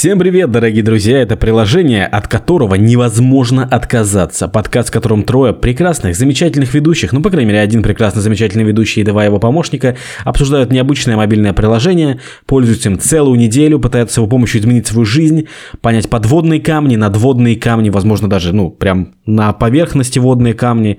Всем привет, дорогие друзья! Это приложение, от которого невозможно отказаться. Подкаст, в котором трое прекрасных, замечательных ведущих, ну, по крайней мере, один прекрасный, замечательный ведущий и два его помощника, обсуждают необычное мобильное приложение, пользуются им целую неделю, пытаются его помощью изменить свою жизнь, понять подводные камни, надводные камни, возможно, даже, ну, прям на поверхности водные камни,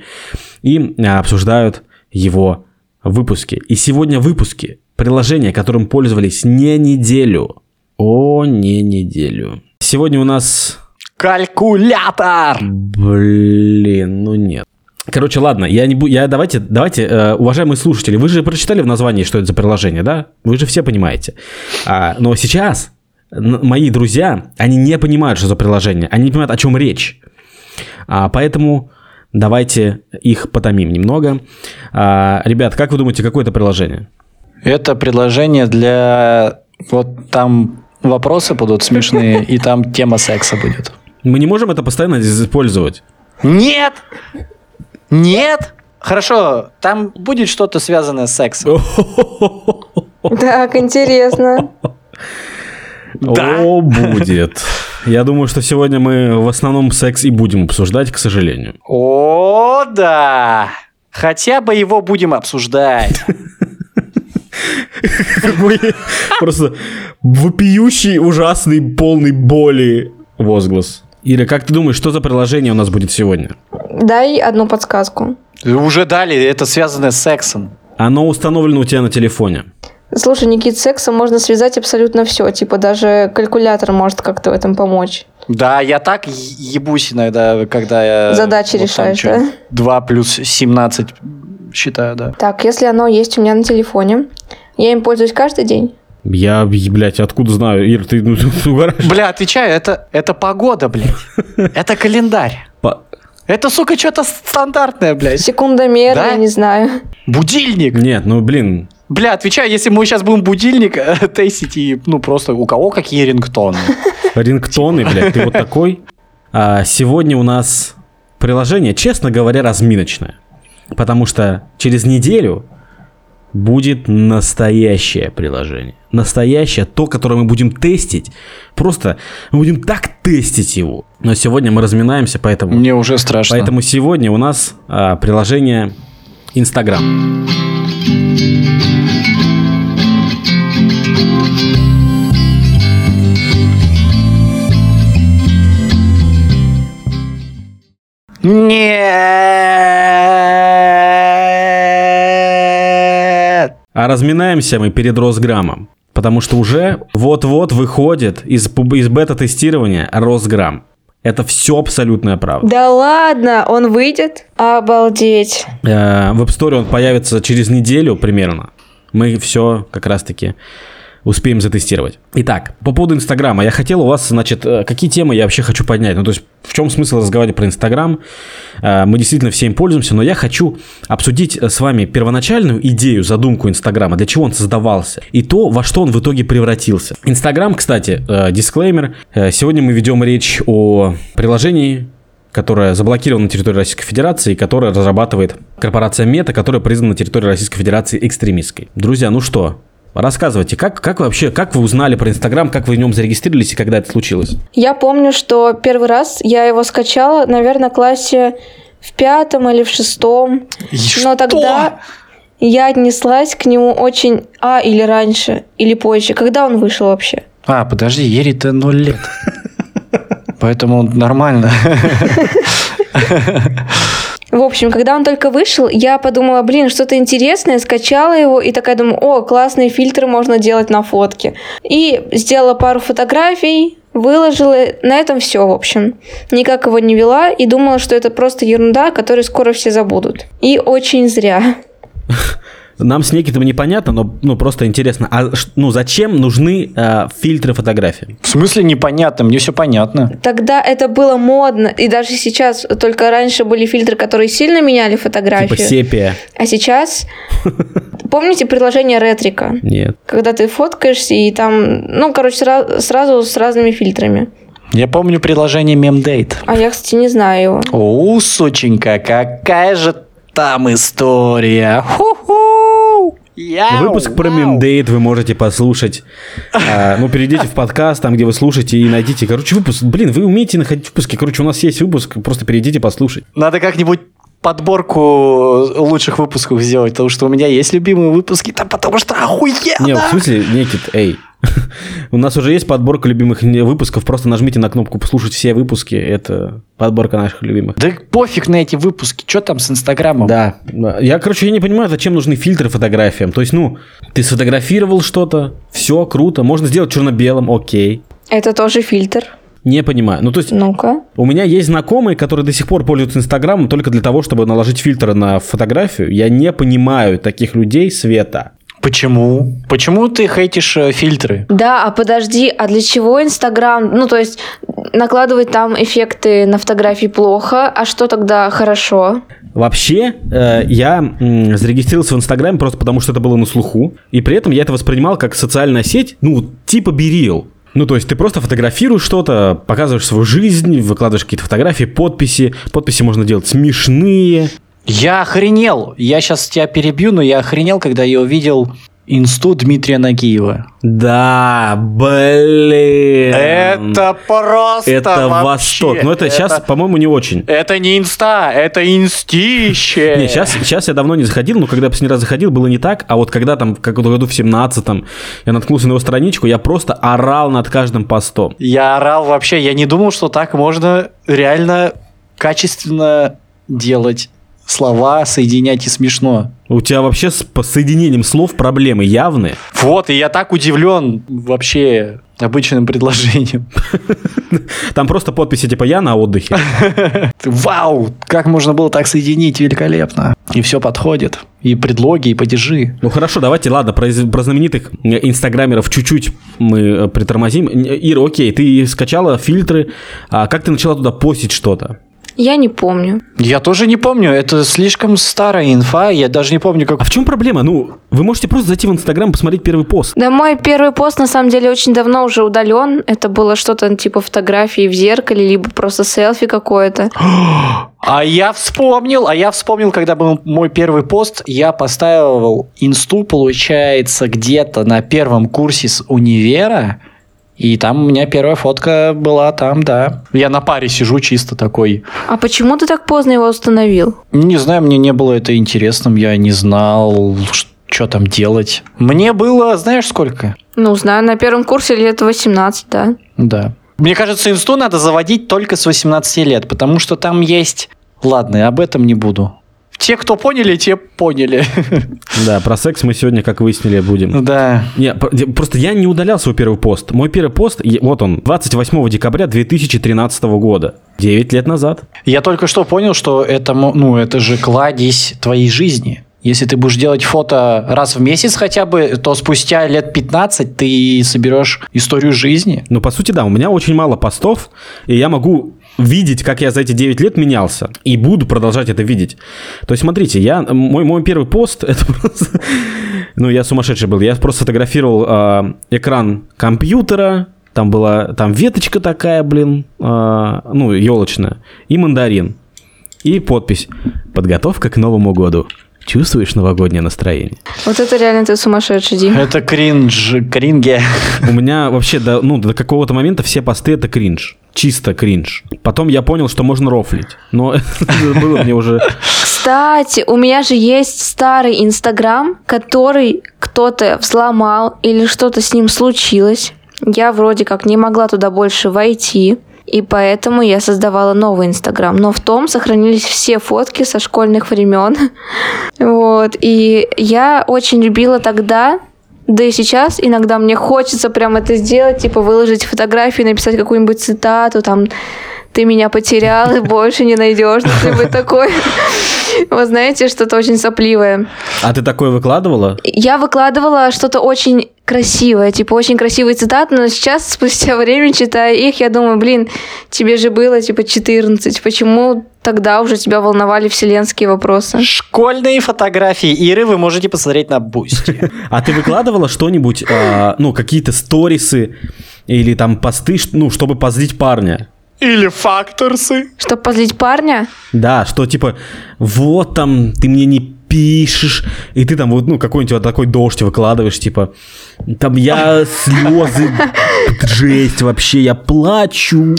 и а, обсуждают его выпуски. И сегодня выпуски приложения, которым пользовались не неделю, о, не неделю. Сегодня у нас... Калькулятор! Блин, ну нет. Короче, ладно, я не буду, я давайте, давайте, э, уважаемые слушатели, вы же прочитали в названии, что это за приложение, да? Вы же все понимаете. А, но сейчас мои друзья, они не понимают, что за приложение, они не понимают, о чем речь. А, поэтому давайте их потомим немного. А, ребят, как вы думаете, какое это приложение? Это приложение для вот там вопросы будут смешные, и там тема секса будет. Мы не можем это постоянно использовать. Нет! Нет! Хорошо, там будет что-то связанное с сексом. Так, интересно. Да. О, будет. Я думаю, что сегодня мы в основном секс и будем обсуждать, к сожалению. О, да! Хотя бы его будем обсуждать. Просто вопиющий, ужасный, полный боли возглас. Ира, как ты думаешь, что за приложение у нас будет сегодня? Дай одну подсказку. Уже дали, это связано с сексом. Оно установлено у тебя на телефоне. Слушай, Никит, с сексом можно связать абсолютно все. Типа даже калькулятор может как-то в этом помочь. Да, я так ебусь иногда, когда я... Задачи вот решаешь, да? 2 плюс 17 считаю, да. Так, если оно есть у меня на телефоне, я им пользуюсь каждый день. Я, блядь, откуда знаю? Ир, ты ну, угораешь. Бля, отвечаю, это, это погода, блядь. Это календарь. По... Это, сука, что-то стандартное, блядь. Секундомер, да? я не знаю. Будильник. Нет, ну, блин. Бля, отвечаю, если мы сейчас будем будильник э, тестить, и, ну, просто у кого какие рингтоны. Рингтоны, блядь, ты вот такой. А, сегодня у нас приложение, честно говоря, разминочное. Потому что через неделю будет настоящее приложение. Настоящее, то, которое мы будем тестить. Просто мы будем так тестить его. Но сегодня мы разминаемся, поэтому... Мне уже страшно. Поэтому сегодня у нас а, приложение Instagram. Нет. А разминаемся мы перед Росграммом. Потому что уже вот-вот выходит из, из бета-тестирования Росграмм. Это все абсолютная правда. Да ладно, он выйдет? Обалдеть. Э, в App Store он появится через неделю примерно. Мы все как раз-таки успеем затестировать. Итак, по поводу Инстаграма. Я хотел у вас, значит, э, какие темы я вообще хочу поднять. Ну, то есть, в чем смысл разговаривать про Инстаграм? Э, мы действительно всем пользуемся, но я хочу обсудить э, с вами первоначальную идею, задумку Инстаграма, для чего он создавался, и то, во что он в итоге превратился. Инстаграм, кстати, дисклеймер. Сегодня мы ведем речь о приложении, которое заблокировано на территории Российской Федерации и которое разрабатывает корпорация Мета, которая признана на территории Российской Федерации экстремистской. Друзья, ну что, Рассказывайте, как, как вообще, как вы узнали про Инстаграм, как вы в нем зарегистрировались и когда это случилось? Я помню, что первый раз я его скачала, наверное, в классе в пятом или в шестом. И Но что? тогда я отнеслась к нему очень... А, или раньше, или позже. Когда он вышел вообще? А, подожди, Ере-то ноль лет. Поэтому нормально. В общем, когда он только вышел, я подумала, блин, что-то интересное, скачала его и такая думаю, о, классные фильтры можно делать на фотке. И сделала пару фотографий, выложила, на этом все, в общем. Никак его не вела и думала, что это просто ерунда, которую скоро все забудут. И очень зря. Нам с Никитом непонятно, но ну, просто интересно. А ну, зачем нужны э, фильтры фотографий? В смысле непонятно? Мне все понятно. Тогда это было модно. И даже сейчас, только раньше были фильтры, которые сильно меняли фотографию. Типа сепия. А сейчас... Помните приложение Ретрика? Нет. Когда ты фоткаешься, и там, ну, короче, сразу с разными фильтрами. Я помню приложение Memdate. А я, кстати, не знаю его. О, сученька, какая же там история. Ху-ху! Яу, Выпуск про вау. Миндейт вы можете послушать. А, ну, перейдите в подкаст, там, где вы слушаете, и найдите. Короче, выпуск. Блин, вы умеете находить выпуски. Короче, у нас есть выпуск, просто перейдите, послушать. Надо как-нибудь подборку лучших выпусков сделать, потому что у меня есть любимые выпуски, да потому что охуенно! Не, в смысле, Никит, эй. У нас уже есть подборка любимых выпусков. Просто нажмите на кнопку «Послушать все выпуски». Это подборка наших любимых. Да пофиг на эти выпуски, что там с Инстаграмом? Да. Я, короче, я не понимаю, зачем нужны фильтры фотографиям. То есть, ну, ты сфотографировал что-то, все круто, можно сделать черно-белым, окей. Это тоже фильтр. Не понимаю. Ну, то есть, Ну-ка. у меня есть знакомые, которые до сих пор пользуются Инстаграмом только для того, чтобы наложить фильтр на фотографию. Я не понимаю таких людей, Света. Почему? Почему ты хейтишь э, фильтры? Да, а подожди, а для чего Инстаграм? Ну, то есть, накладывать там эффекты на фотографии плохо, а что тогда хорошо? Вообще, э, я м, зарегистрировался в Инстаграме просто потому, что это было на слуху. И при этом я это воспринимал как социальная сеть, ну, типа Берил. Ну, то есть ты просто фотографируешь что-то, показываешь свою жизнь, выкладываешь какие-то фотографии, подписи. Подписи можно делать смешные. Я охренел. Я сейчас тебя перебью, но я охренел, когда я увидел инсту Дмитрия Нагиева. Да, блин. Это просто Это вообще, восторг. Но это, сейчас, по-моему, не очень. Это не инста, это инстище. Не, сейчас, сейчас я давно не заходил, но когда я последний раз заходил, было не так. А вот когда там, как году в 17-м, я наткнулся на его страничку, я просто орал над каждым постом. Я орал вообще, я не думал, что так можно реально качественно делать слова, соединять и смешно. У тебя вообще с соединением слов проблемы явные. Вот, и я так удивлен вообще обычным предложением. Там просто подписи типа «Я на отдыхе». Вау, как можно было так соединить, великолепно. И все подходит. И предлоги, и падежи. Ну хорошо, давайте, ладно, про, про знаменитых э, инстаграмеров чуть-чуть мы э, притормозим. Ира, окей, ты скачала фильтры, а как ты начала туда постить что-то? Я не помню. Я тоже не помню, это слишком старая инфа, я даже не помню, как... А в чем проблема? Ну, вы можете просто зайти в инстаграм и посмотреть первый пост. Да, мой первый пост на самом деле очень давно уже удален. Это было что-то типа фотографии в зеркале, либо просто селфи какое-то. А я вспомнил, а я вспомнил, когда был мой первый пост, я поставил инсту, получается, где-то на первом курсе с универа, и там у меня первая фотка была там, да. Я на паре сижу чисто такой. А почему ты так поздно его установил? Не знаю, мне не было это интересным, я не знал, что там делать. Мне было, знаешь, сколько? Ну, знаю, на первом курсе лет 18, да. Да. Мне кажется, инсту надо заводить только с 18 лет, потому что там есть... Ладно, об этом не буду. Те, кто поняли, те поняли. Да, про секс мы сегодня, как выяснили, будем. Да. Не, просто я не удалял свой первый пост. Мой первый пост, вот он, 28 декабря 2013 года. 9 лет назад. Я только что понял, что это, ну, это же кладезь твоей жизни. Если ты будешь делать фото раз в месяц хотя бы, то спустя лет 15 ты соберешь историю жизни. Ну, по сути, да, у меня очень мало постов, и я могу видеть, как я за эти 9 лет менялся. И буду продолжать это видеть. То есть, смотрите, я, мой, мой первый пост, это просто... Ну, я сумасшедший был. Я просто фотографировал а, экран компьютера, там была там веточка такая, блин, а, ну, елочная, и мандарин. И подпись «Подготовка к Новому году». Чувствуешь новогоднее настроение? Вот это реально ты сумасшедший, Дим. Это кринж, кринге. У меня вообще до, ну, до какого-то момента все посты это кринж. Чисто кринж. Потом я понял, что можно рофлить. Но это было мне уже... Кстати, у меня же есть старый Инстаграм, который кто-то взломал или что-то с ним случилось. Я вроде как не могла туда больше войти. И поэтому я создавала новый Инстаграм. Но в том сохранились все фотки со школьных времен. Вот. И я очень любила тогда, да и сейчас иногда мне хочется прям это сделать, типа выложить фотографию, написать какую-нибудь цитату, там ты меня потерял и больше не найдешь, что-нибудь такое. Вы знаете, что-то очень сопливое. А ты такое выкладывала? Я выкладывала что-то очень красивое, типа очень красивые цитаты, но сейчас, спустя время, читая их, я думаю, блин, тебе же было типа 14, почему тогда уже тебя волновали вселенские вопросы? Школьные фотографии Иры вы можете посмотреть на Boosty. А ты выкладывала что-нибудь, а, ну, какие-то сторисы или там посты, ну, чтобы позлить парня? Или факторсы. Чтобы позлить парня? Да, что типа, вот там, ты мне не пишешь, и ты там вот, ну, какой-нибудь вот такой дождь выкладываешь, типа, там я слезы, жесть вообще, я плачу.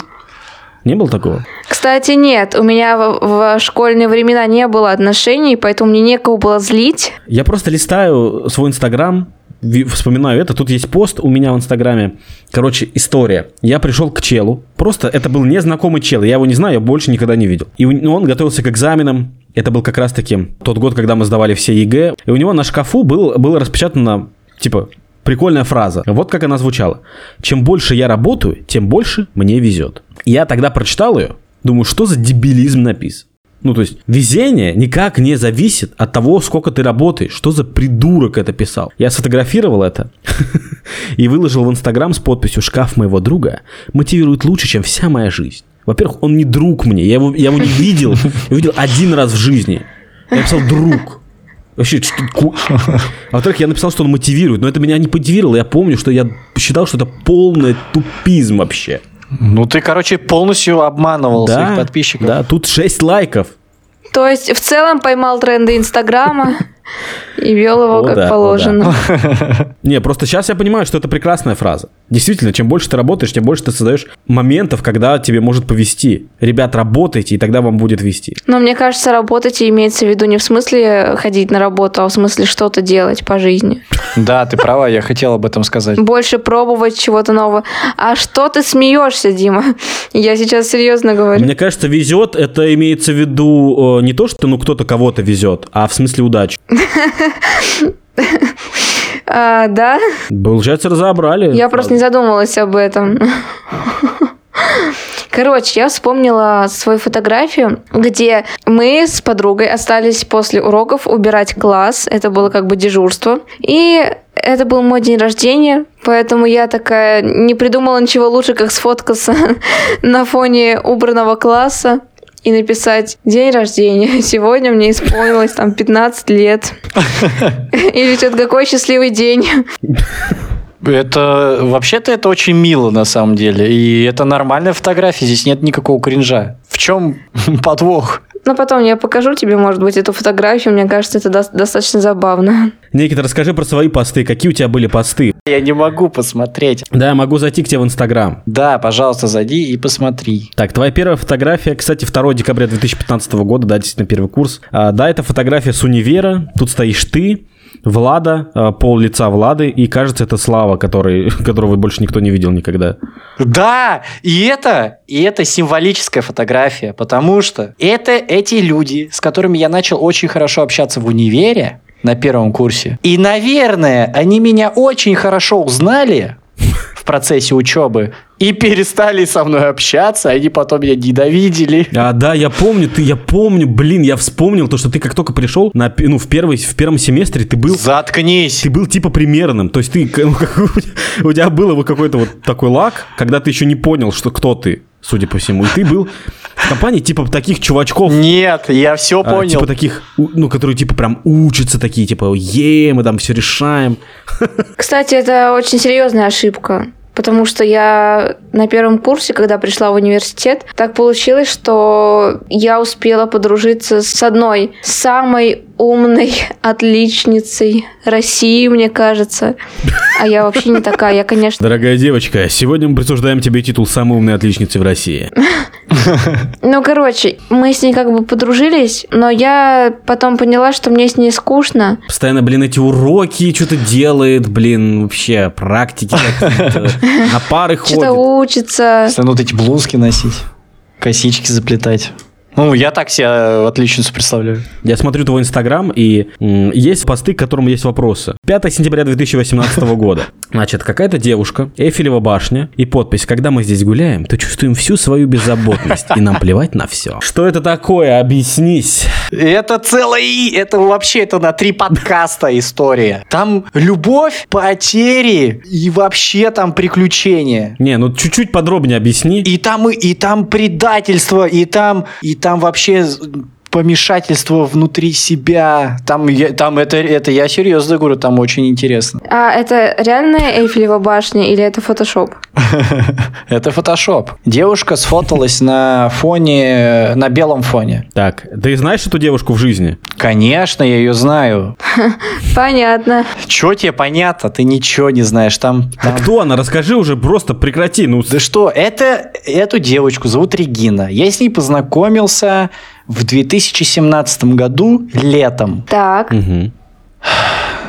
Не было такого? Кстати, нет, у меня в, в школьные времена не было отношений, поэтому мне некого было злить. Я просто листаю свой инстаграм, вспоминаю это, тут есть пост у меня в инстаграме. Короче, история. Я пришел к челу, просто это был незнакомый чел, я его не знаю, я больше никогда не видел. И ну, он готовился к экзаменам, это был как раз-таки тот год, когда мы сдавали все ЕГЭ, и у него на шкафу был, было распечатано, типа, прикольная фраза. Вот как она звучала. Чем больше я работаю, тем больше мне везет. Я тогда прочитал ее, думаю, что за дебилизм написан. Ну, то есть, везение никак не зависит от того, сколько ты работаешь. Что за придурок это писал? Я сфотографировал это и выложил в Инстаграм с подписью «Шкаф моего друга мотивирует лучше, чем вся моя жизнь». Во-первых, он не друг мне. Я его, я его не видел. Я видел один раз в жизни. Я написал «друг». Вообще, что- ку- А Во-вторых, я написал, что он мотивирует, но это меня не мотивировало. Я помню, что я считал, что это полный тупизм вообще. Ну, ты, короче, полностью обманывал своих подписчиков. Да, тут 6 лайков. То есть в целом поймал тренды Инстаграма и вел его О, как да, о, положено. Не, просто сейчас я понимаю, что это прекрасная фраза. Действительно, чем больше ты работаешь, тем больше ты создаешь моментов, когда тебе может повести. Ребят, работайте, и тогда вам будет вести. Но мне кажется, работать имеется в виду не в смысле ходить на работу, а в смысле что-то делать по жизни. Да, ты права, я хотел об этом сказать. Больше пробовать чего-то нового. А что ты смеешься, Дима? Я сейчас серьезно говорю. Мне кажется, везет, это имеется в виду э, не то, что ну кто-то кого-то везет, а в смысле удачи. А, да? Получается, разобрали. Я просто не задумывалась об этом. Короче, я вспомнила свою фотографию, где мы с подругой остались после уроков убирать класс. Это было как бы дежурство. И это был мой день рождения, поэтому я такая не придумала ничего лучше, как сфоткаться на фоне убранного класса и написать «День рождения. Сегодня мне исполнилось там 15 лет». Или что-то какой счастливый день. Это вообще-то это очень мило на самом деле. И это нормальная фотография, здесь нет никакого кринжа. В чем подвох? Но потом я покажу тебе, может быть, эту фотографию. Мне кажется, это дос- достаточно забавно. Никита, расскажи про свои посты. Какие у тебя были посты? Я не могу посмотреть. Да, я могу зайти к тебе в Инстаграм. Да, пожалуйста, зайди и посмотри. Так, твоя первая фотография, кстати, 2 декабря 2015 года, да, действительно первый курс. А, да, это фотография с универа. Тут стоишь ты, Влада, а, пол лица Влады, и кажется, это Слава, который, которого больше никто не видел никогда. Да, и это, и это символическая фотография, потому что это эти люди, с которыми я начал очень хорошо общаться в универе на первом курсе. И, наверное, они меня очень хорошо узнали в процессе учебы и перестали со мной общаться, они потом меня ненавидели. А, да, я помню, ты, я помню, блин, я вспомнил то, что ты как только пришел, на, ну, в, первый, в первом семестре ты был Заткнись. ты был типа примерным. То есть ты, ну, как у тебя- у тебя был вот какой-то вот такой лак, когда ты еще не понял, что кто ты, судя по всему. И ты был в компании типа таких чувачков, Нет, я все а, понял. типа таких, ну, которые типа прям учатся такие, типа, е, мы там все решаем. Кстати, это очень серьезная ошибка. Потому что я на первом курсе, когда пришла в университет, так получилось, что я успела подружиться с одной самой умной отличницей России, мне кажется. А я вообще не такая. Я, конечно... Дорогая девочка, сегодня мы присуждаем тебе титул самой умной отличницы в России. Ну, короче, мы с ней как бы подружились, но я потом поняла, что мне с ней скучно. Постоянно, блин, эти уроки что-то делает, блин, вообще, практики какие-то, на пары Что-то ходит. учится. Постоянно вот эти блузки носить, косички заплетать. Ну, я так себе отличницу представляю. Я смотрю твой инстаграм, и м, есть посты, к которым есть вопросы. 5 сентября 2018 года. Значит, какая-то девушка, Эйфелева башня, и подпись «Когда мы здесь гуляем, то чувствуем всю свою беззаботность, и нам плевать на все». Что это такое? Объяснись. Это целый, это вообще, это на три подкаста история. Там любовь, потери и вообще там приключения. Не, ну чуть-чуть подробнее объясни. И там, и, и там предательство, и там, и там вообще помешательство внутри себя. Там, я, там это, это я серьезно говорю, там очень интересно. А это реальная Эйфелева башня или это фотошоп? Это фотошоп. Девушка сфоталась на фоне, на белом фоне. Так, ты знаешь эту девушку в жизни? Конечно, я ее знаю. Понятно. Чё тебе понятно? Ты ничего не знаешь. Там, там- Кто она? Расскажи уже, просто прекрати. Ну, Да что, это, эту девочку зовут Регина. Я с ней познакомился в 2017 году летом. Так. Мгм.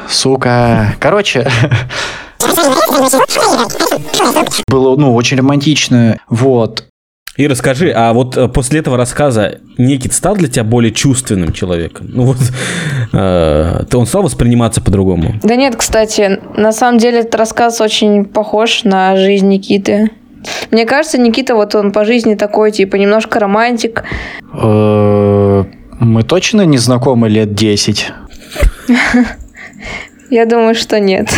Сука. Короче. Было, ну, очень романтично. Вот. И расскажи, а вот э, после этого рассказа Никит стал для тебя более чувственным человеком? Ну вот, э, ты он стал восприниматься по-другому? Да нет, кстати, на самом деле этот рассказ очень похож на жизнь Никиты. Мне кажется, Никита, вот он по жизни такой, типа, немножко романтик. Э, Мы точно не знакомы лет 10? Я думаю, что нет.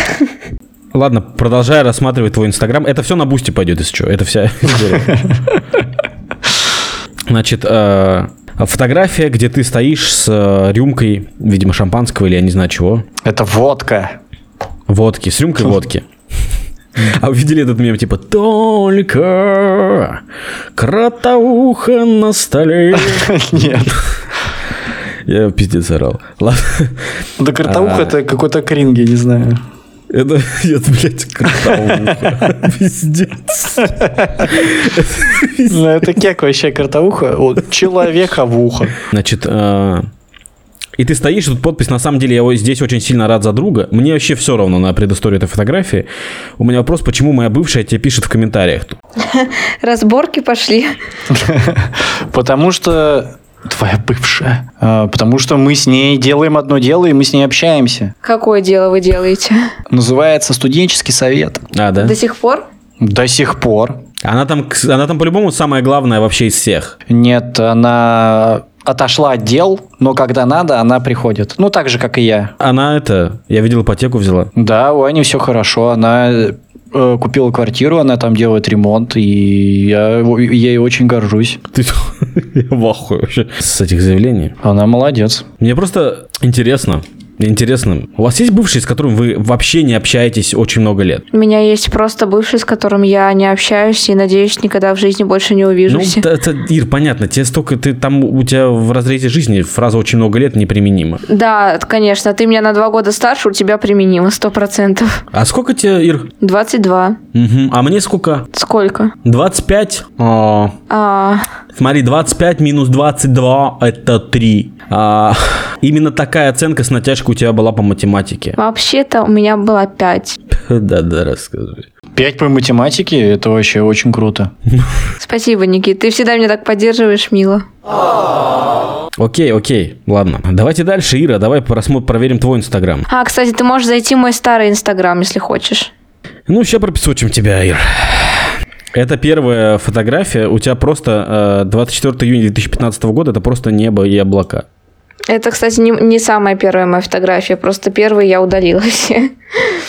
Ладно, продолжая рассматривать твой инстаграм. Это все на бусте пойдет, если что. Это вся история. Значит, э, фотография, где ты стоишь с э, рюмкой, видимо, шампанского или я не знаю чего. Это водка. Водки, с рюмкой водки. А вы видели этот мем, типа «Только кротоуха на столе». Нет. Я пиздец орал. Ладно. Да картауха А. это какой-то кринг, я не знаю. Это, это, блядь, кротоуха. Пиздец. Ну, это кек вообще. Вот, человека в ухо. Значит, э, и ты стоишь, тут подпись, на самом деле, я вот здесь очень сильно рад за друга. Мне вообще все равно на предысторию этой фотографии. У меня вопрос, почему моя бывшая тебе пишет в комментариях тут? Разборки пошли. Потому что... Твоя бывшая. А, Потому что мы с ней делаем одно дело, и мы с ней общаемся. Какое дело вы делаете? Называется студенческий совет. А, да? До сих пор? До сих пор. Она там, она там по-любому самая главная вообще из всех. Нет, она отошла от дел, но когда надо, она приходит. Ну, так же, как и я. Она это, я видел, ипотеку взяла. Да, у Ани все хорошо. Она э, купила квартиру, она там делает ремонт, и я ей очень горжусь. Ты я в ахуе вообще с этих заявлений. Она молодец. Мне просто интересно, интересно, у вас есть бывший, с которым вы вообще не общаетесь очень много лет? У меня есть просто бывший, с которым я не общаюсь и, надеюсь, никогда в жизни больше не Ну, увижусь. это, это, Ир, понятно, тебе столько, ты там, у тебя в разрезе жизни фраза «очень много лет» неприменима. Да, конечно, ты меня на два года старше, у тебя применимо, сто процентов. А сколько тебе, Ир? 22. Мгм. А мне сколько? Сколько? 25? О, А, смотри, 25 минус 22 – это 3. А, именно такая оценка с натяжкой у тебя была по математике. вообще-то у меня было 5. Да-да, расскажи. Пять по математике, это вообще очень круто. Спасибо, Никит, ты всегда меня так поддерживаешь, мило. Окей, окей, ладно. Давайте дальше, Ира, давай просмотр, проверим твой инстаграм. А, кстати, ты можешь зайти в мой старый инстаграм, если хочешь. Ну, сейчас пропесочим тебя, Ир. Это первая фотография. У тебя просто э, 24 июня 2015 года, это просто небо и облака. Это, кстати, не, не самая первая моя фотография, просто первую я удалила все.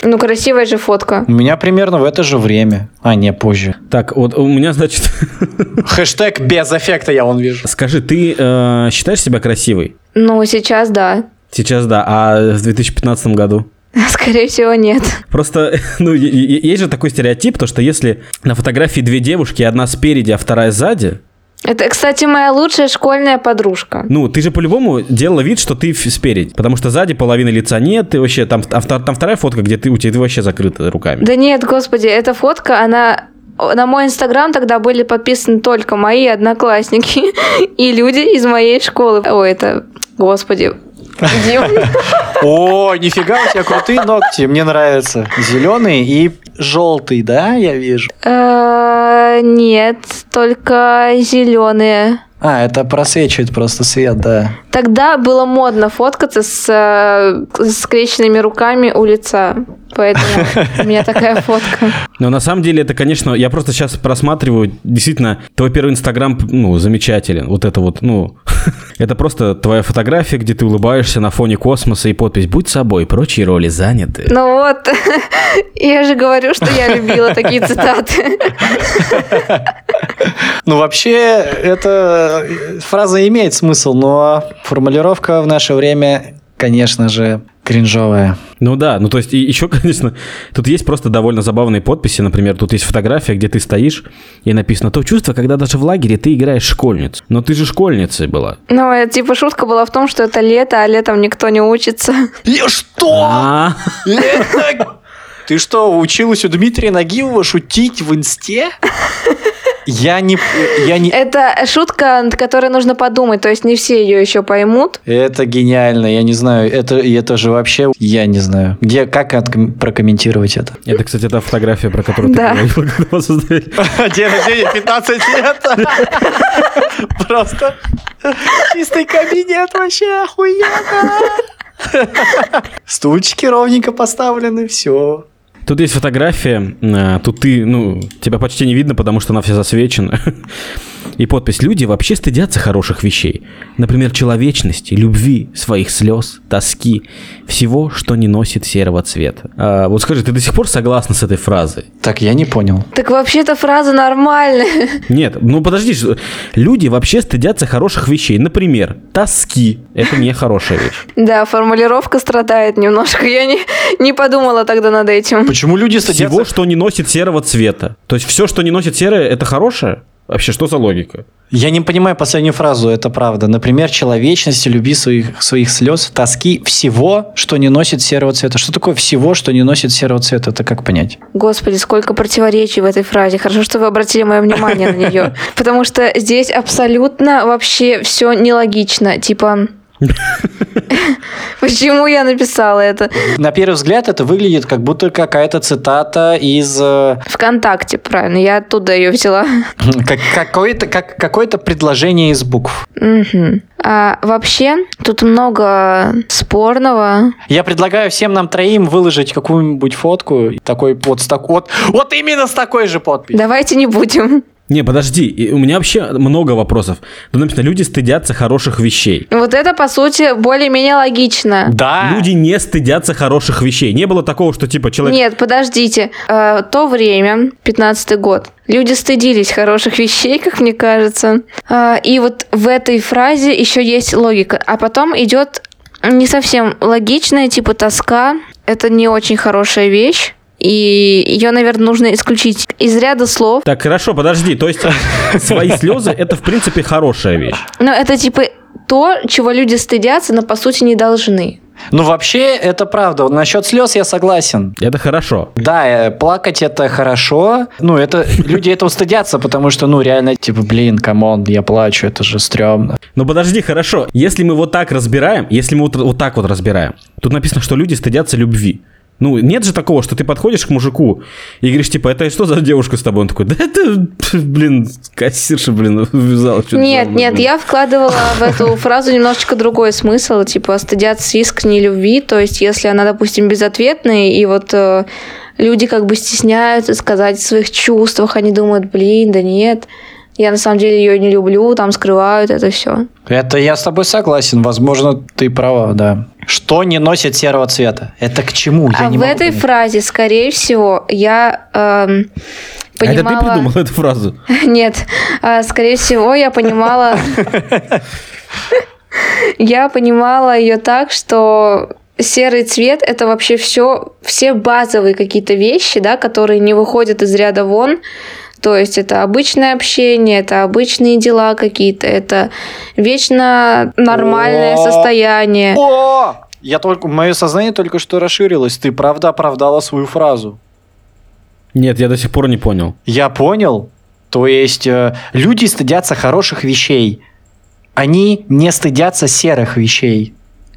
Ну, красивая же фотка. У меня примерно в это же время. А, не, позже. Так, вот у меня, значит, Хэштег без эффекта я вон вижу. скажи, ты э, считаешь себя красивой? Ну, сейчас да. Сейчас да, а в 2015 году? Скорее всего, нет. Просто, ну, есть же такой стереотип, то что если на фотографии две девушки, одна спереди, а вторая сзади, Это, кстати, моя лучшая школьная подружка. ну, ты же по-любому делала вид, что ты спереди, потому что сзади половины лица нет, ты вообще, там, а там вторая фотка, где ты, у тебя ты вообще закрыта руками. Да нет, господи, эта фотка, она... На мой инстаграм тогда были подписаны только мои одноклассники и люди из моей школы. Ой, это... Господи. О, нифига у тебя крутые ногти, мне нравятся. Зеленый и желтый, да, я вижу. Нет, только зеленые. А, это просвечивает просто свет, да. Тогда было модно фоткаться с э, скрещенными руками у лица. Поэтому у меня такая фотка. Но на самом деле это, конечно, я просто сейчас просматриваю, действительно, твой первый инстаграм, ну, замечателен. Вот это вот, ну, это просто твоя фотография, где ты улыбаешься на фоне космоса и подпись «Будь собой, прочие роли заняты». Ну вот, я же говорю, что я любила такие цитаты. Ну, вообще, эта фраза имеет смысл, но формулировка в наше время, конечно же, кринжовая. Ну да, ну то есть и еще, конечно, тут есть просто довольно забавные подписи. Например, тут есть фотография, где ты стоишь, и написано то чувство, когда даже в лагере ты играешь школьницу. Но ты же школьницей была. Ну, это, типа шутка была в том, что это лето, а летом никто не учится. И что? А, Ты что, училась у Дмитрия Нагиева шутить в инсте? Я не... Я не... Это шутка, над которой нужно подумать, то есть не все ее еще поймут. Это гениально, я не знаю, это, это же вообще, я не знаю, где, как отком- прокомментировать это? Это, кстати, та фотография, про которую Да. ты говорила, когда вас. День рождения 15 лет. Просто чистый кабинет вообще охуенно. Стульчики ровненько поставлены, все. Тут есть фотография, э, тут ты, ну, тебя почти не видно, потому что она вся засвечена. И подпись «Люди вообще стыдятся хороших вещей. Например, человечности, любви, своих слез, тоски, всего, что не носит серого цвета». А, вот скажи, ты до сих пор согласна с этой фразой? Так, я не понял. Так вообще-то фраза нормальная. Нет, ну подожди, что- люди вообще стыдятся хороших вещей. Например, тоски. Это не хорошая вещь. Да, формулировка страдает немножко. Я не, не подумала тогда над этим. Почему люди стыдятся? Всего, что не носит серого цвета. То есть все, что не носит серое, это хорошее? Вообще, что за логика? Я не понимаю последнюю фразу, это правда. Например, человечности, люби своих, своих слез, тоски, всего, что не носит серого цвета. Что такое всего, что не носит серого цвета? Это как понять? Господи, сколько противоречий в этой фразе. Хорошо, что вы обратили мое внимание на нее. Потому что здесь абсолютно вообще все нелогично. Типа, почему я написала это? На первый взгляд это выглядит как будто какая-то цитата из э, Вконтакте, правильно, я оттуда ее взяла. как, какое-то, как, какое-то предложение из букв. А вообще, тут много спорного. Я предлагаю всем нам троим выложить какую-нибудь фотку такой вот с так вот, вот именно с такой же подписью. Давайте не будем. Не, подожди, у меня вообще много вопросов. Тут написано, люди стыдятся хороших вещей. Вот это, по сути, более-менее логично. Да. Люди не стыдятся хороших вещей. Не было такого, что типа человек... Нет, подождите. Э, то время, 15-й год, люди стыдились хороших вещей, как мне кажется. Э, и вот в этой фразе еще есть логика. А потом идет не совсем логичная, типа тоска. Это не очень хорошая вещь. И ее, наверное, нужно исключить из ряда слов. Так, хорошо, подожди. То есть свои слезы это в принципе хорошая вещь. Но это типа то, чего люди стыдятся, но по сути не должны. Ну вообще это правда. Насчет слез я согласен. Это хорошо. Да, э, плакать это хорошо. Ну, это люди этого стыдятся, потому что, ну, реально, типа, блин, come on, я плачу, это же стрёмно. Но подожди, хорошо. Если мы вот так разбираем, если мы вот, вот так вот разбираем, тут написано, что люди стыдятся любви. Ну, нет же такого, что ты подходишь к мужику и говоришь, типа, это что за девушка с тобой? Он такой, да это, блин, кассирша, блин, увязала. что-то Нет, нет, блин». я вкладывала в эту фразу немножечко другой смысл, типа стыдятся искренней любви, то есть если она, допустим, безответная, и вот э, люди как бы стесняются сказать о своих чувствах, они думают, блин, да нет, я на самом деле ее не люблю, там скрывают это все. Это я с тобой согласен. Возможно, ты права, да. Что не носит серого цвета? Это к чему? Я А не в этой понять. фразе, скорее всего, я эм, А это понимала... ты придумал эту фразу? Нет, а, скорее всего, я понимала... Я понимала ее так, что серый цвет это вообще все, все базовые какие-то вещи, да, которые не выходят из ряда вон. То есть это обычное общение, это обычные дела какие-то, это вечно нормальное О! состояние. О! Я только, мое сознание только что расширилось. Ты правда оправдала свою фразу. Нет, я до сих пор не понял. Я понял. То есть э, люди стыдятся хороших вещей. Они не стыдятся серых вещей.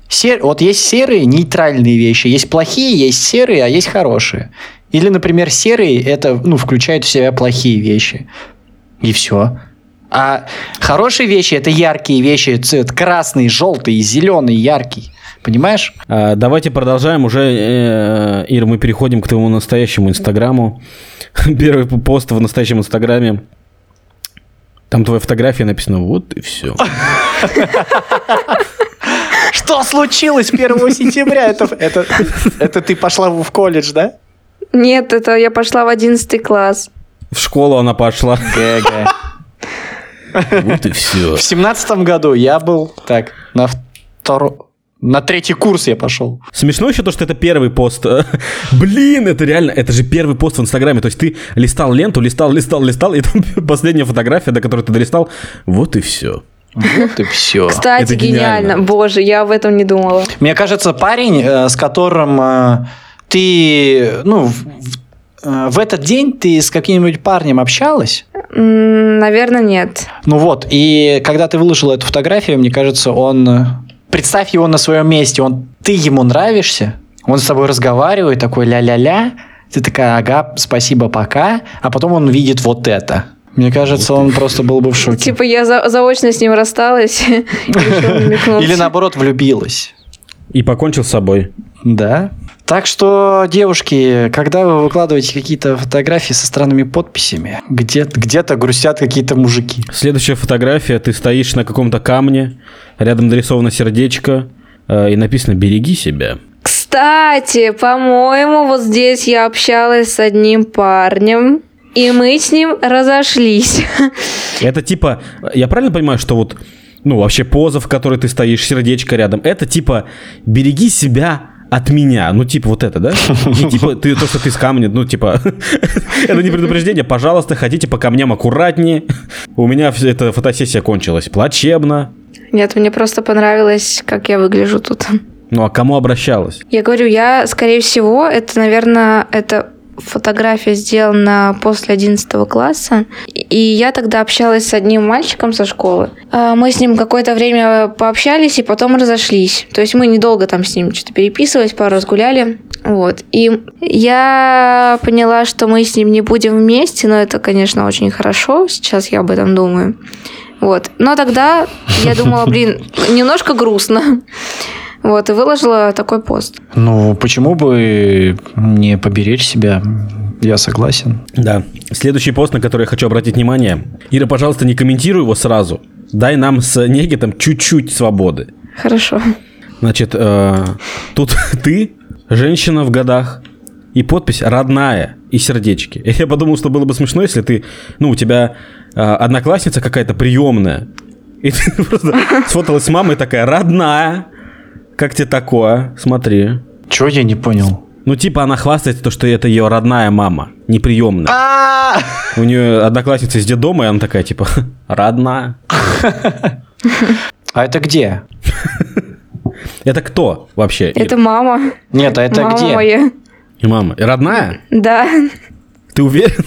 Сер... Вот есть серые нейтральные вещи, есть плохие, есть серые, а есть хорошие. Или, например, серые это ну, включает в себя плохие вещи. И все. А хорошие вещи это яркие вещи, цвет красный, желтый, зеленый, яркий. Понимаешь? А, давайте продолжаем уже, э, Ир, мы переходим к твоему настоящему инстаграму. Первый пост в настоящем инстаграме. Там твоя фотография написано, вот и все. Что случилось 1 сентября? Это, это, это ты пошла в колледж, да? Нет, это я пошла в одиннадцатый класс. В школу она пошла. ГГ. Вот и все. В семнадцатом году я был так на второй, на третий курс я пошел. Смешно еще то, что это первый пост. Блин, это реально, это же первый пост в Инстаграме. То есть ты листал ленту, листал, листал, листал, и там последняя фотография, до которой ты долистал. Вот и все. Вот и все. Кстати, Это гениально. гениально. Боже, я об этом не думала. Мне кажется, парень, э, с которым э, ты, ну, в, в- этот день ты с каким-нибудь парнем общалась? Наверное, нет. Ну вот, и когда ты выложил эту фотографию, мне кажется, он... Представь его на своем месте, он, ты ему нравишься, он с тобой разговаривает, такой ля-ля-ля, ты такая, ага, спасибо, пока, а потом он видит вот это. Мне кажется, он просто был бы в шоке. Типа я за- заочно с ним рассталась. Или наоборот, влюбилась. И покончил с собой. Да. Так что, девушки, когда вы выкладываете какие-то фотографии со странными подписями, где- где-то грустят какие-то мужики. Следующая фотография. Ты стоишь на каком-то камне, рядом нарисовано сердечко, э, и написано «Береги себя». Кстати, по-моему, вот здесь я общалась с одним парнем, и мы с ним разошлись. Это типа, я правильно понимаю, что вот, ну, вообще поза, в которой ты стоишь, сердечко рядом, это типа «береги себя от меня». Ну, типа вот это, да? Не типа ты, то, что ты с камня, ну, типа, это не предупреждение. Пожалуйста, ходите по камням аккуратнее. У меня эта фотосессия кончилась плачебно. Нет, мне просто понравилось, как я выгляжу тут. Ну, а кому обращалась? Я говорю, я, скорее всего, это, наверное, это фотография сделана после 11 класса. И я тогда общалась с одним мальчиком со школы. А, Мы с ним какое-то время пообщались и потом разошлись. То есть мы недолго там с ним что-то переписывались, пару раз гуляли. Вот. И я поняла, что мы с ним не будем вместе, но это, конечно, очень хорошо. Сейчас я об этом думаю. Вот. Но тогда я думала, блин, немножко грустно. Вот, и выложила такой пост. Ну, почему бы не поберечь себя? Я согласен. Да. Следующий пост, на который я хочу обратить внимание. Ира, пожалуйста, не комментируй его сразу. Дай нам с Негитом чуть-чуть свободы. Хорошо. Значит, э, тут ты, женщина в годах, и подпись родная и сердечки. И я подумал, что было бы смешно, если ты, ну, у тебя э, одноклассница какая-то приемная, и ты просто сфоталась с мамой такая, родная, как тебе такое? Смотри. Чего я не понял? Ну, типа она хвастается, то, что это ее родная мама, не приемная. А! У нее одноклассница из детдома, и она такая, типа, родная. А это где? Это кто вообще? Это мама. Нет, а это мама где? моя. И мама. И родная? Да. Ты уверен?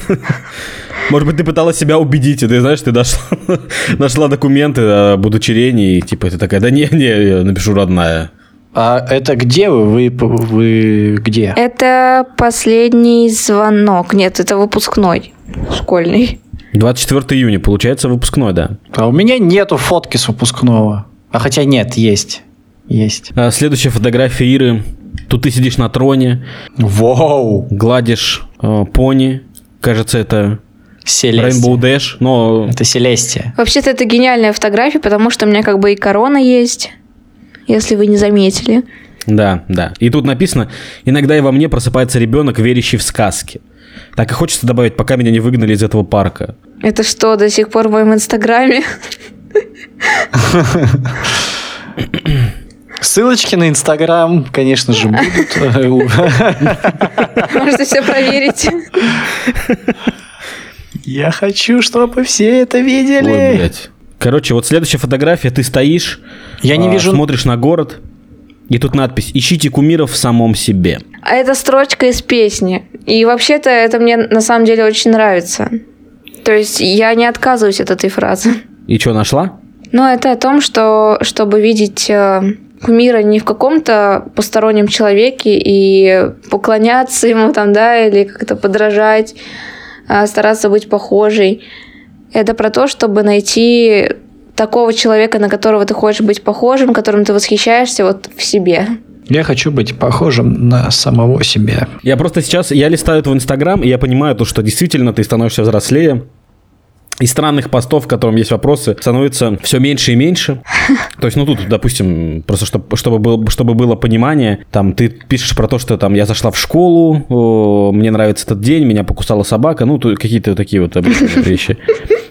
Может быть, ты пыталась себя убедить, и ты знаешь, ты дошла, нашла документы об удочерении, и типа ты такая, да не, не, я напишу родная. А это где вы? Вы, вы где? Это последний звонок. Нет, это выпускной школьный. 24 июня, получается, выпускной, да. А у меня нету фотки с выпускного. А хотя нет, есть. Есть. А следующая фотография Иры. Тут ты сидишь на троне, Вау! гладишь э, пони. Кажется, это Селестия. Rainbow Dash, но Это Селестия. Вообще-то это гениальная фотография, потому что у меня как бы и корона есть, если вы не заметили. Да, да. И тут написано, иногда и во мне просыпается ребенок, верящий в сказки. Так и хочется добавить, пока меня не выгнали из этого парка. Это что, до сих пор в моем инстаграме? Ссылочки на Инстаграм, конечно же, будут. Можете все проверить. Я хочу, чтобы все это Ой, видели. блядь. Короче, вот следующая фотография, ты стоишь, Я не а, вижу... смотришь на город, и тут надпись «Ищите кумиров в самом себе». А это строчка из песни. И вообще-то это мне на самом деле очень нравится. То есть я не отказываюсь от этой фразы. И что, нашла? Но это о том, что чтобы видеть э, кумира не в каком-то постороннем человеке и поклоняться ему там, да, или как-то подражать, а стараться быть похожей. Это про то, чтобы найти такого человека, на которого ты хочешь быть похожим, которым ты восхищаешься вот в себе. Я хочу быть похожим на самого себя. Я просто сейчас, я листаю это в Инстаграм, и я понимаю то, что действительно ты становишься взрослее, и странных постов, в котором есть вопросы, становится все меньше и меньше. То есть, ну тут, допустим, просто чтобы, чтобы, было, чтобы было понимание, там ты пишешь про то, что там я зашла в школу, о, мне нравится этот день, меня покусала собака, ну тут какие-то такие вот обычные вещи.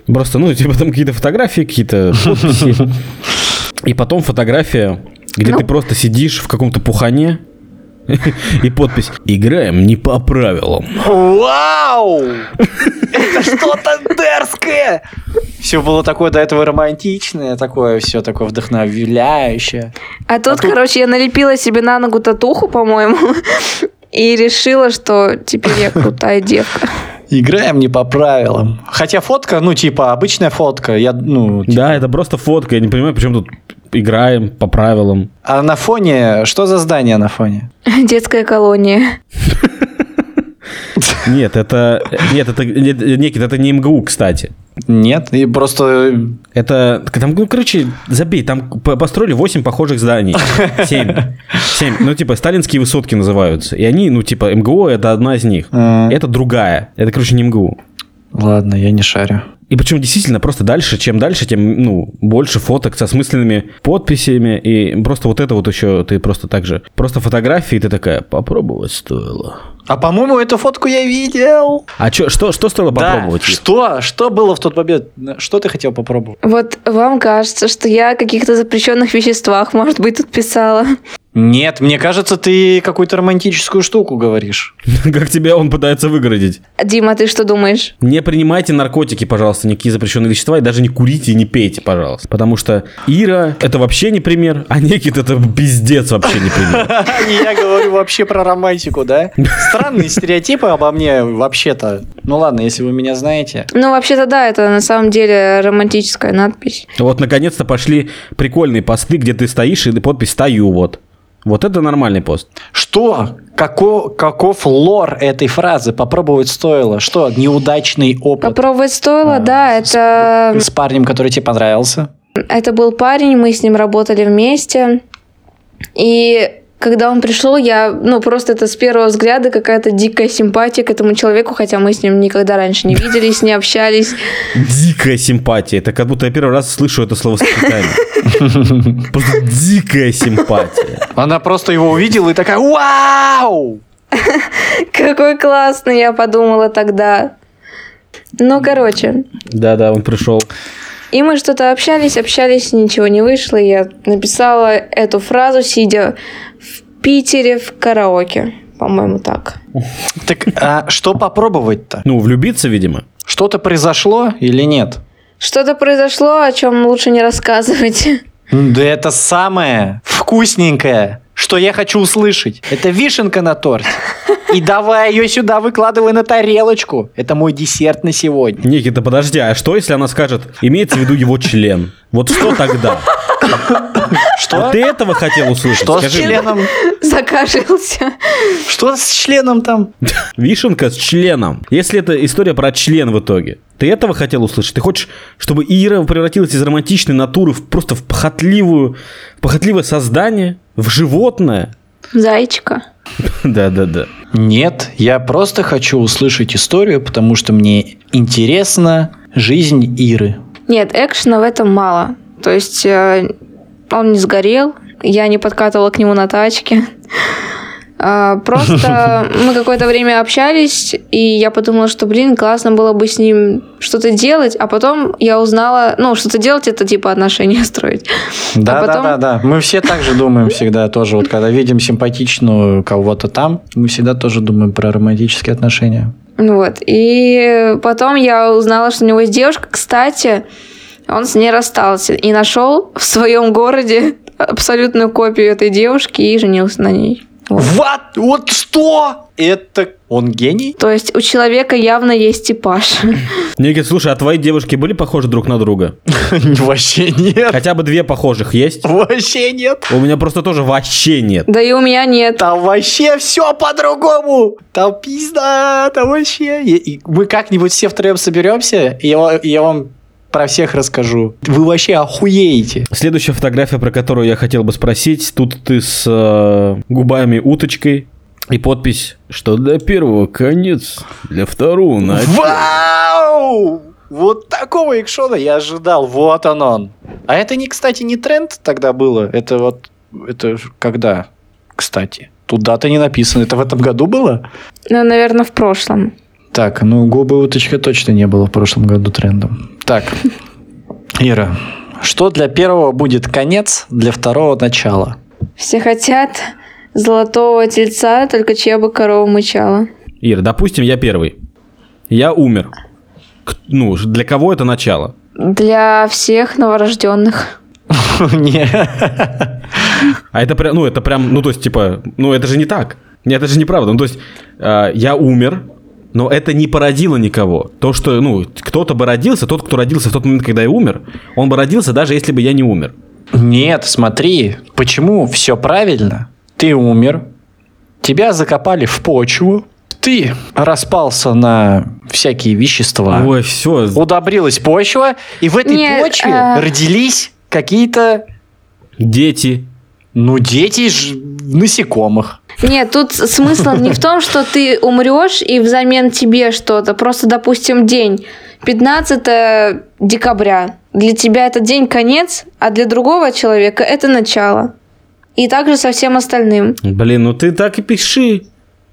Просто, ну, типа там какие-то фотографии, какие-то подписи. И потом фотография, где Ну. ты просто сидишь в каком-то пухане, и подпись «Играем не по правилам». Вау! Это что-то дерзкое! Все было такое до этого романтичное, такое все такое вдохновляющее. А тут, короче, я налепила себе на ногу татуху, по-моему, и решила, что теперь я крутая девка. Играем не по правилам. Хотя фотка, ну, типа, обычная фотка. Я, ну, типа- Да, это просто фотка. Я не понимаю, почему тут играем по правилам. А на фоне, что за здание на фоне? Детская колония. Нет, это... Нет, это... Никит, это не МГУ, кстати. Нет, и просто... Это, там, ну, короче, забей, там по- построили 8 похожих зданий. 7. 7. Ну, типа, сталинские высотки называются. И они, ну, типа, МГУ это одна из них. э, Это другая. Это, короче, не МГУ. Ладно, я не шарю. И причем действительно просто дальше, чем дальше, тем, ну, больше фоток со смысленными подписями. И просто вот это вот еще, ты просто так же, просто фотографии, и ты такая, попробовать стоило. А по-моему, эту фотку я видел. А чё, что, что стоило Да, попробовать? Что? Что было в тот момент? Что ты хотел попробовать? Вот вам кажется, что я о каких-то запрещенных веществах, может быть, тут писала. Нет, мне кажется, ты какую-то романтическую штуку говоришь. Как тебя он пытается выгородить? Дима, ты что думаешь? Не принимайте наркотики, пожалуйста, никакие запрещенные вещества, и даже не курите и не пейте, пожалуйста. Потому что Ира это вообще не пример, а Никит это пиздец вообще не пример. Я говорю вообще про романтику, да? Странные стереотипы обо мне вообще-то. Ну ладно, если вы меня знаете. Ну, вообще-то да, это на самом деле романтическая надпись. Вот наконец-то пошли прикольные посты, где ты стоишь и подпись «Стою» вот. Вот это нормальный пост. Что? Како- каков лор этой фразы? Попробовать стоило. Что? Неудачный опыт. Попробовать стоило, А, да, это... С парнем, который тебе понравился. Это был парень, мы с ним работали вместе. И когда он пришел, я, ну, просто это с первого взгляда какая-то дикая симпатия к этому человеку, хотя мы с ним никогда раньше не виделись, не общались. Дикая симпатия. Это как будто я первый раз слышу это словосочетание. Просто дикая симпатия. Она просто его увидела и такая «Вау!» Какой классный, я подумала тогда. Ну, короче, Да-да, он пришел. и мы что-то общались, общались, ничего не вышло. Я написала эту фразу, сидя Питере в караоке. По-моему, так. Так а что попробовать-то? Ну, влюбиться, видимо. Что-то произошло или нет? Что-то произошло, о чем лучше не рассказывать. Да это самое вкусненькое, что я хочу услышать. Это вишенка на торте. И давай ее сюда выкладывай на тарелочку. Это мой десерт на сегодня. Никита, подожди, а что, если она скажет, имеется в виду его член? Вот что тогда? Что? Вот ты этого хотел услышать? Что с Скажи мне. членом? Закашлялся. Что с членом там? Вишенка с членом. Если это история про член в итоге, ты этого хотел услышать? Ты хочешь, чтобы Ира превратилась из романтичной натуры в просто в похотливую, в похотливое создание, в животное? Зайчика. Да-да-да. Нет, я просто хочу услышать историю, потому что мне интересна жизнь Иры. Нет, экшена в этом мало. То есть э, он не сгорел, я не подкатывала к нему на тачке. А, Просто мы какое-то время общались, и я подумала, что, блин, классно было бы с ним что-то делать, а потом я узнала, ну, что-то делать, это типа отношения строить. Да, А потом- да, да, да. Мы все так же думаем всегда тоже. Вот когда видим симпатичную кого-то там, мы всегда тоже думаем про романтические отношения. Вот. И потом я узнала, что у него есть девушка. Кстати, он с ней расстался и нашел в своем городе абсолютную копию этой девушки и женился на ней. Вот. Вот, вот что? Это он гений? То есть у человека явно есть типаж. Никит, слушай, а твои девушки были похожи друг на друга? Вообще нет. Хотя бы две похожих есть? Вообще нет. У меня просто тоже вообще нет. Да и у меня нет. Там вообще все по-другому. Там пизда, там вообще. Мы как-нибудь все втроем соберемся, и я вам про всех расскажу. Вы вообще охуеете. Следующая фотография, про которую я хотел бы спросить, тут ты с э, губами уточкой и подпись, что для первого конец, для второго начало. Вау! Вот такого экшона я ожидал. Вот он он. А это не, кстати, не тренд тогда было. Это вот... Это когда, кстати? Тут дата не написана. Это в этом году было? Ну, наверное, в прошлом. Так, ну губы уточка точно не было в прошлом году трендом. Так, Ира, что для первого будет конец, для второго начало? Все хотят золотого тельца, только чья бы корова мычала. Ира, допустим, я первый. Я умер. Ну, для кого это начало? Для всех новорожденных. Не. А это прям, ну, это прям, ну, то есть, типа, ну, это же не так. Нет, это же неправда. Ну, то есть, э, я умер, но это не породило никого. То, что, ну, кто-то бы родился, тот, кто родился в тот момент, когда я умер, он бы родился, даже если бы я не умер. Нет, смотри, почему все правильно? Ты умер, тебя закопали в почву, ты распался на всякие вещества, Ой, все. удобрилась почва, и в этой Нет, почве а- родились какие-то, Дети. Ну, дети ж- насекомых. Нет, тут смысл не в том, что ты умрешь и взамен тебе что-то. Просто, допустим, день. 15 декабря. Для тебя этот день конец, а для другого человека это начало. И также со всем остальным. Блин, ну ты так и пиши.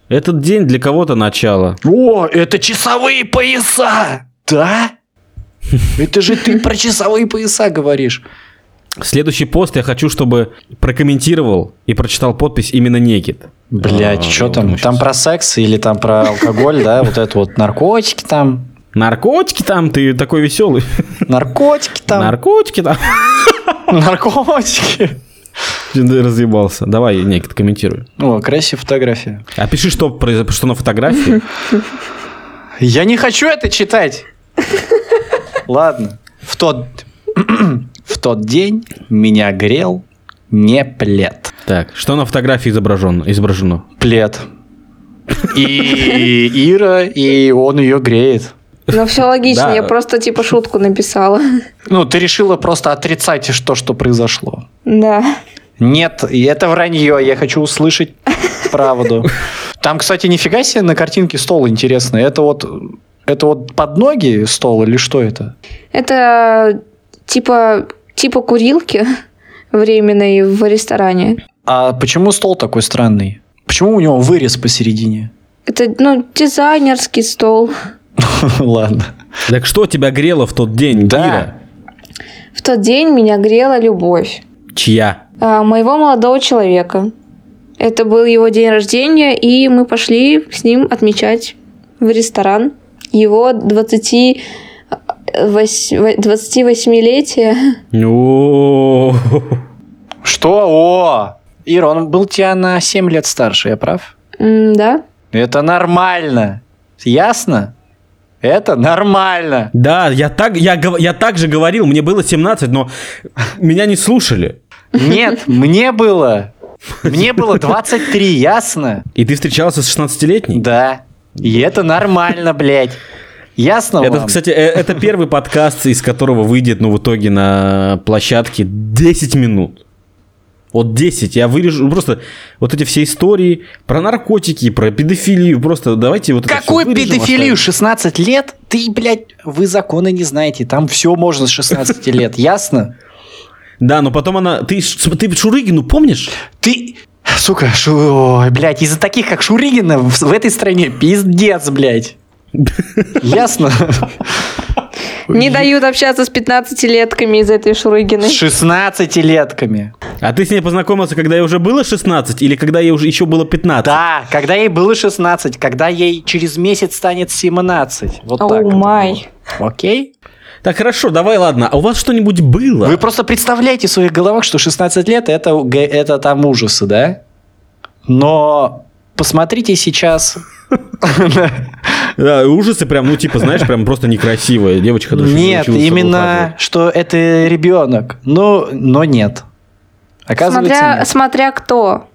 Этот день для кого-то начало. О, это часовые пояса! Да? Это же ты про часовые пояса говоришь. Следующий пост я хочу, чтобы прокомментировал и прочитал подпись именно Некит. Блять, А, что там? Там про секс или там про алкоголь, да? Вот это вот наркотики там. Наркотики там, ты такой веселый. Наркотики там. Наркотики там. Наркотики. Ты разъебался. Давай, Некит, комментируй. О, красивая фотография. А пиши, что, произошло, что на фотографии. Я не хочу это читать. Ладно. В тот, в тот день меня грел не плед. Так, что на фотографии изображено? изображено? Плед. И Ира, и он ее греет. Ну, все логично, Да. я просто типа шутку написала. Ну, ты решила просто отрицать то, что произошло. Да. Нет, это вранье, я хочу услышать правду. Там, кстати, нифига себе на картинке стол интересный. Это вот, это вот под ноги стол или что это? Это типа, типа курилки временной в ресторане. А почему стол такой странный? Почему у него вырез посередине? Это, ну, дизайнерский стол. Ладно. Так что тебя грело в тот день, Да. Ира? В тот день меня грела любовь. Чья? а, моего молодого человека. Это был его день рождения, и мы пошли с ним отмечать в ресторан его 20 вось- во- 28-летие. О, Что? О! Ира, он был тебя на 7 лет старше, я прав? Да? Это нормально. Ясно? Это нормально. Да, я так, я, я так же говорил, мне было 17, но меня не слушали. Нет, мне было... Мне было 23, ясно? И ты встречался с 16-летней? Да. И это нормально, блядь. Ясно Это, вам? кстати, э, это первый подкаст, из которого выйдет, ну, в итоге на площадке 10 минут. Вот 10. Я вырежу ну, просто вот эти все истории про наркотики, про педофилию. Просто давайте вот Какую вырежем, педофилию? оставим. 16 лет? Ты, блядь, вы законы не знаете. Там все можно с 16 лет, ясно? Да, но потом она... Ты, ты Шурыгину помнишь? Ты... Сука, шу... Ой, блядь, из-за таких, как Шуригина, в, в этой стране пиздец, блядь. Ясно? Не дают общаться с 15-летками из этой С Шурыгиной. 16-летками. А ты с ней познакомился, когда ей уже было 16 или когда ей уже еще было 15? Да, когда ей было 16, когда ей через месяц станет 17. Вот так. Оу это май. Окей? Так, хорошо, давай, ладно. А у вас что-нибудь было? Вы просто представляете в своих головах, что 16 лет это, это там ужасы, да? Но посмотрите сейчас. Да, ужасы прям, ну, типа, знаешь, прям просто некрасивая девочка. Нет, именно, что это ребенок. Но, но нет. Оказывается, Смотря, нет. смотря кто.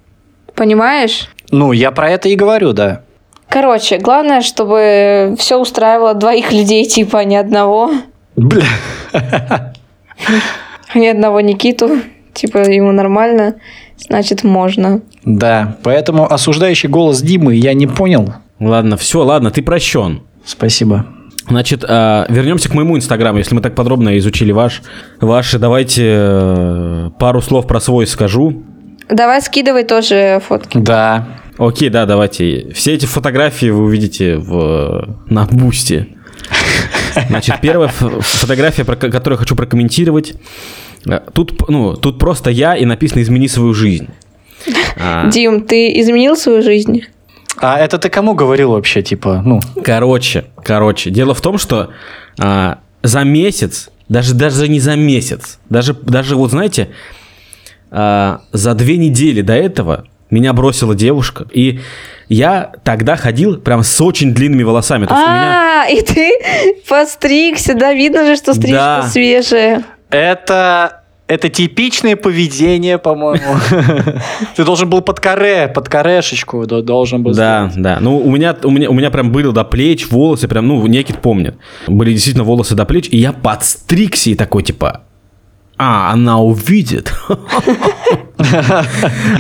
Понимаешь? Ну, я про это и говорю, да. Короче, главное, чтобы все устраивало двоих людей, типа, а не одного. Бля. Ни одного Никиту. Типа, ему нормально, значит, можно. Да, поэтому осуждающий голос Димы я не понял. Ладно, все, ладно, ты прощен. Спасибо. Значит, а, вернемся к моему инстаграму. Если мы так подробно изучили ваш, ваши, давайте э, пару слов про свой скажу. Давай скидывай тоже фотки. Да. Окей, да, давайте. Все эти фотографии вы увидите в, на бусте. Значит, первая фотография, про, которую я хочу прокомментировать. Э, тут, ну, тут просто я и написано «измени свою жизнь». А... Дим, ты изменил свою жизнь? А это ты кому говорил вообще, типа, ну? Короче, короче, дело в том, что а, за месяц, даже, даже не за месяц, даже, даже вот знаете, а, за две недели до этого меня бросила девушка, и я тогда ходил прям с очень длинными волосами. А, и ты постригся, да, видно же, что стрижка свежая. Это это типичное поведение, по-моему. Ты должен был под каре, под карешечку должен был. Да, да. Ну, у меня, у меня, у меня прям были до плеч волосы, прям, ну, некий помнит. Были действительно волосы до плеч, и я подстригся и такой, типа, а, она увидит.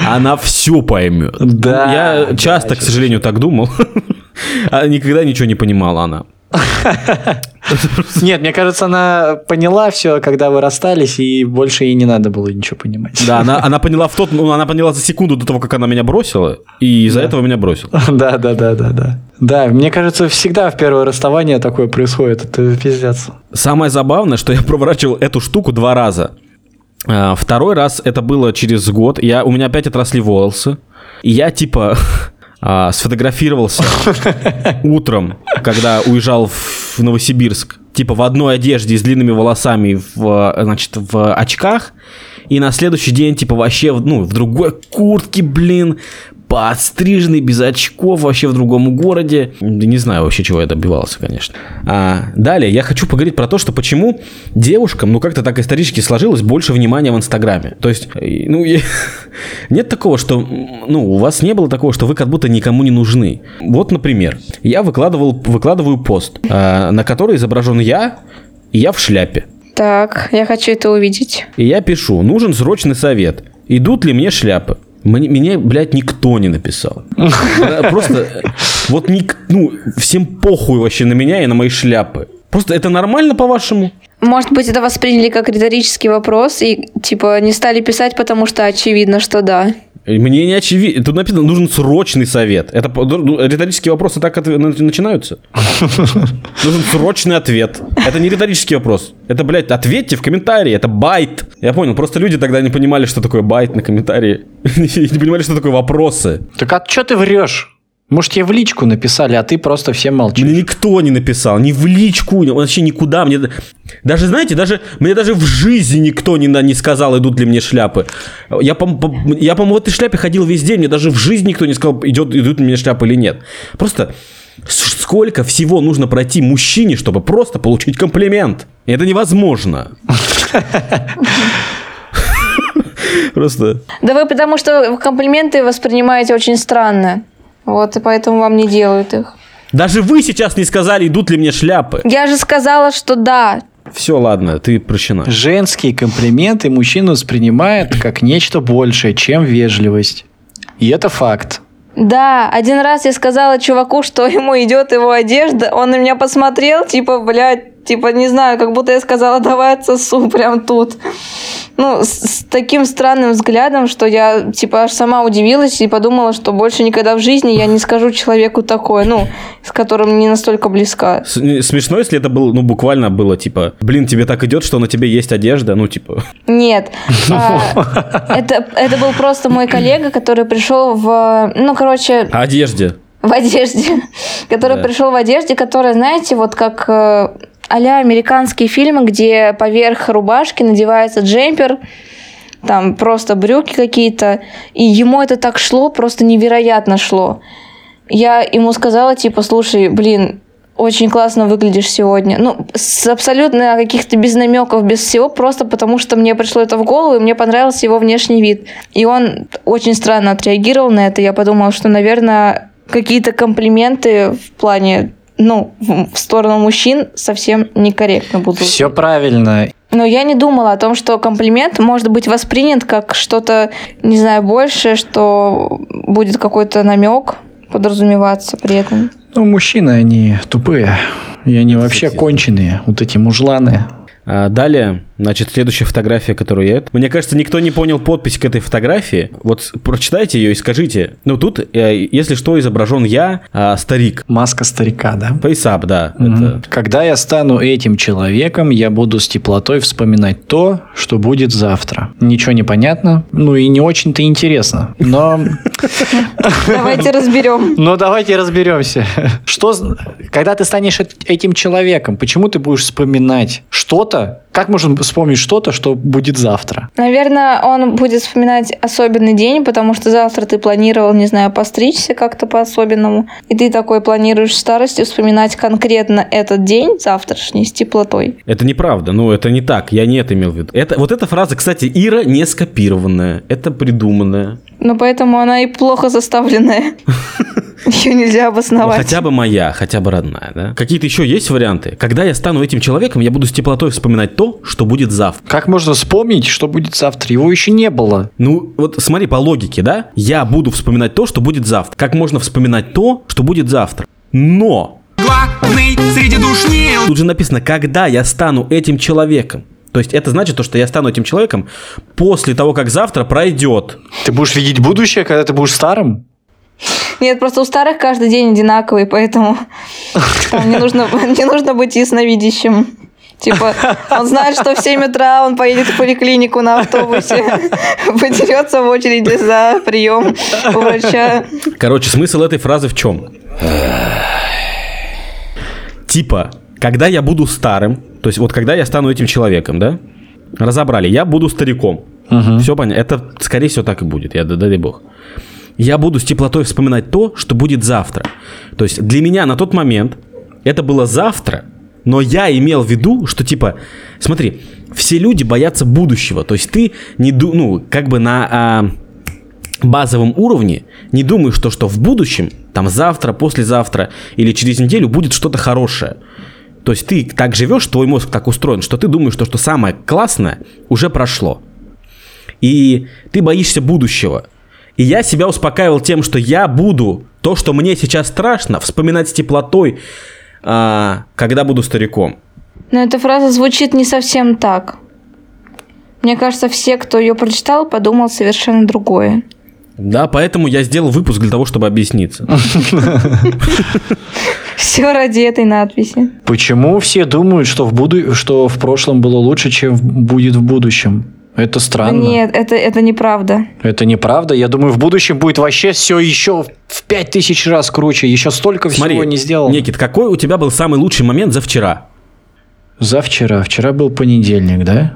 Она все поймет. Да. Я часто, к сожалению, так думал. А никогда ничего не понимала она. Нет, мне кажется, она поняла все, когда вы расстались, и больше ей не надо было ничего понимать. Да, она, она поняла в тот, ну, она поняла за секунду до того, как она меня бросила, и из-за да. этого меня бросила. Да, да, да, да, да. Да, мне кажется, всегда в первое расставание такое происходит. Это пиздец. Самое забавное, что я проворачивал эту штуку два раза. А, второй раз это было через год. Я, у меня опять отросли волосы. И я типа а, сфотографировался утром, когда уезжал в Новосибирск, типа в одной одежде с длинными волосами, в, значит, в очках, и на следующий день, типа, вообще, ну, в другой куртке, блин, подстриженный, без очков, вообще в другом городе. Не знаю вообще, чего я добивался, конечно. А, далее, я хочу поговорить про то, что почему девушкам, ну как-то так исторически сложилось, больше внимания в Инстаграме. То есть, э, ну, я... нет такого, что, ну, у вас не было такого, что вы как будто никому не нужны. Вот, например, я выкладывал, выкладываю пост, а, на который изображен я, и я в шляпе. Так, я хочу это увидеть. И я пишу, нужен срочный совет. Идут ли мне шляпы? Мне, меня, блядь, никто не написал. Просто вот ник, ну, всем похуй вообще на меня и на мои шляпы. Просто это нормально, по-вашему? Может быть, это восприняли как риторический вопрос и, типа, не стали писать, потому что очевидно, что да. Мне не очевидно. Тут написано, нужен срочный совет. Это ну, риторические вопросы так начинаются? Нужен срочный ответ. Это не риторический вопрос. Это, блядь, ответьте в комментарии. Это bait. Я понял. Просто люди тогда не понимали, что такое bait на комментарии. Не понимали, что такое вопросы. Так а что ты врешь? Может, тебе в личку написали, а ты просто всем молчишь. Мне никто не написал, ни в личку, вообще никуда. Мне даже, знаете, даже мне даже в жизни никто не, не сказал, идут ли мне шляпы. Я, по, по, я, по-моему, в этой шляпе ходил весь день, мне даже в жизни никто не сказал, идет, идут ли мне шляпы или нет. Просто сколько всего нужно пройти мужчине, чтобы просто получить комплимент. Это невозможно. Просто. Да вы потому что комплименты воспринимаете очень странно. Вот, и поэтому вам не делают их. Даже вы сейчас не сказали, идут ли мне шляпы. Я же сказала, что да. Все, ладно, ты прощена. Женские комплименты мужчина воспринимает как нечто большее, чем вежливость. И это факт. Да, один раз я сказала чуваку, что ему идет его одежда, он на меня посмотрел, типа, блядь, типа, не знаю, как будто я сказала, давай отсосу прям тут ну, с, с таким странным взглядом, что я, типа, аж сама удивилась и подумала, что больше никогда в жизни я не скажу человеку такое, ну, с которым не настолько близка. Смешно, если это было, ну, буквально было, типа, блин, тебе так идет, что на тебе есть одежда, ну, типа. Нет. А, это, это был просто мой коллега, который пришел в, ну, короче... Одежде. В одежде. Который пришел в одежде, которая, знаете, вот как э, а американские фильмы, где поверх рубашки надевается джемпер, там просто брюки какие-то, и ему это так шло, просто невероятно шло. Я ему сказала, типа, слушай, блин, очень классно выглядишь сегодня. Ну, с абсолютно каких-то без намеков, без всего, просто потому что мне пришло это в голову, и мне понравился его внешний вид. И он очень странно отреагировал на это. Я подумала, что, наверное, какие-то комплименты в плане ну, в сторону мужчин совсем некорректно будут. Все правильно. Но я не думала о том, что комплимент может быть воспринят как что-то, не знаю, большее, что будет какой-то намек подразумеваться при этом. Ну, мужчины, они тупые. И они вообще конченые. Вот эти мужланы. А, далее Значит, следующая фотография, которую я... Мне кажется, никто не понял подпись к этой фотографии. Вот прочитайте ее и скажите. Ну, тут, э, если что, изображен я, а, старик. Маска старика, да? Фейсап, да. Мгм. это- Когда я стану этим человеком, я буду с теплотой вспоминать то, что будет завтра. Ничего не понятно, ну и не очень-то интересно. Но, Давайте разберем. но давайте разберемся. Что, когда ты станешь эт- этим человеком, почему ты будешь вспоминать что-то? Как можно вспомнить что-то, что будет завтра? Наверное, он будет вспоминать особенный день, потому что завтра ты планировал, не знаю, постричься как-то по-особенному. И ты такой планируешь в старости вспоминать конкретно этот день завтрашний с теплотой. Это неправда, ну это не так, я не это имел в виду. Это, вот эта фраза, кстати, Ира не скопированная, это придуманная. Но поэтому она и плохо заставленная. Ее нельзя Ну, обосновать. хотя бы моя, хотя бы родная, да? Какие-то еще есть варианты? Когда я стану этим человеком, я буду с теплотой вспоминать то, что будет завтра. Как можно вспомнить, что будет завтра? Его еще не было. Ну, вот смотри, по логике, да? Я буду вспоминать то, что будет завтра. Как можно вспоминать то, что будет завтра? Но! Главный среди душ не Тут же написано, когда я стану этим человеком. То есть это значит то, что я стану этим человеком после того, как завтра пройдет. Ты будешь видеть будущее, когда ты будешь старым? Нет, просто у старых каждый день одинаковый, поэтому не нужно, не нужно быть ясновидящим. Типа, он знает, что в 7 утра он поедет в поликлинику на автобусе, подерется в очереди за прием у врача. Короче, смысл этой фразы в чем? Типа, когда я буду старым, то есть вот когда я стану этим человеком, да? Разобрали, я буду стариком. Все понятно. Это, скорее всего, так и будет. Я, да, дай бог. Я буду с теплотой вспоминать то, что будет завтра. То есть для меня на тот момент это было завтра, но я имел в виду, что типа, смотри, все люди боятся будущего. То есть ты не ду, ну как бы на а, базовом уровне не думаешь, что, что в будущем, там завтра, послезавтра или через неделю будет что-то хорошее. То есть ты так живешь, твой мозг так устроен, что ты думаешь, что, что самое классное уже прошло. И ты боишься будущего. И я себя успокаивал тем, что я буду то, что мне сейчас страшно, вспоминать с теплотой, а, когда буду стариком. Но эта фраза звучит не совсем так. Мне кажется, все, кто ее прочитал, подумал совершенно другое. Да, поэтому я сделал выпуск для того, чтобы объясниться. Все ради этой надписи. Почему все думают, что в, буду... что в прошлом было лучше, чем будет в будущем? Это странно. Нет, это, это неправда. Это неправда. Я думаю, в будущем будет вообще все еще в пять тысяч раз круче. Еще столько Смотри, всего не сделал. Никит, какой у тебя был самый лучший момент за вчера? За вчера. Вчера был понедельник, да?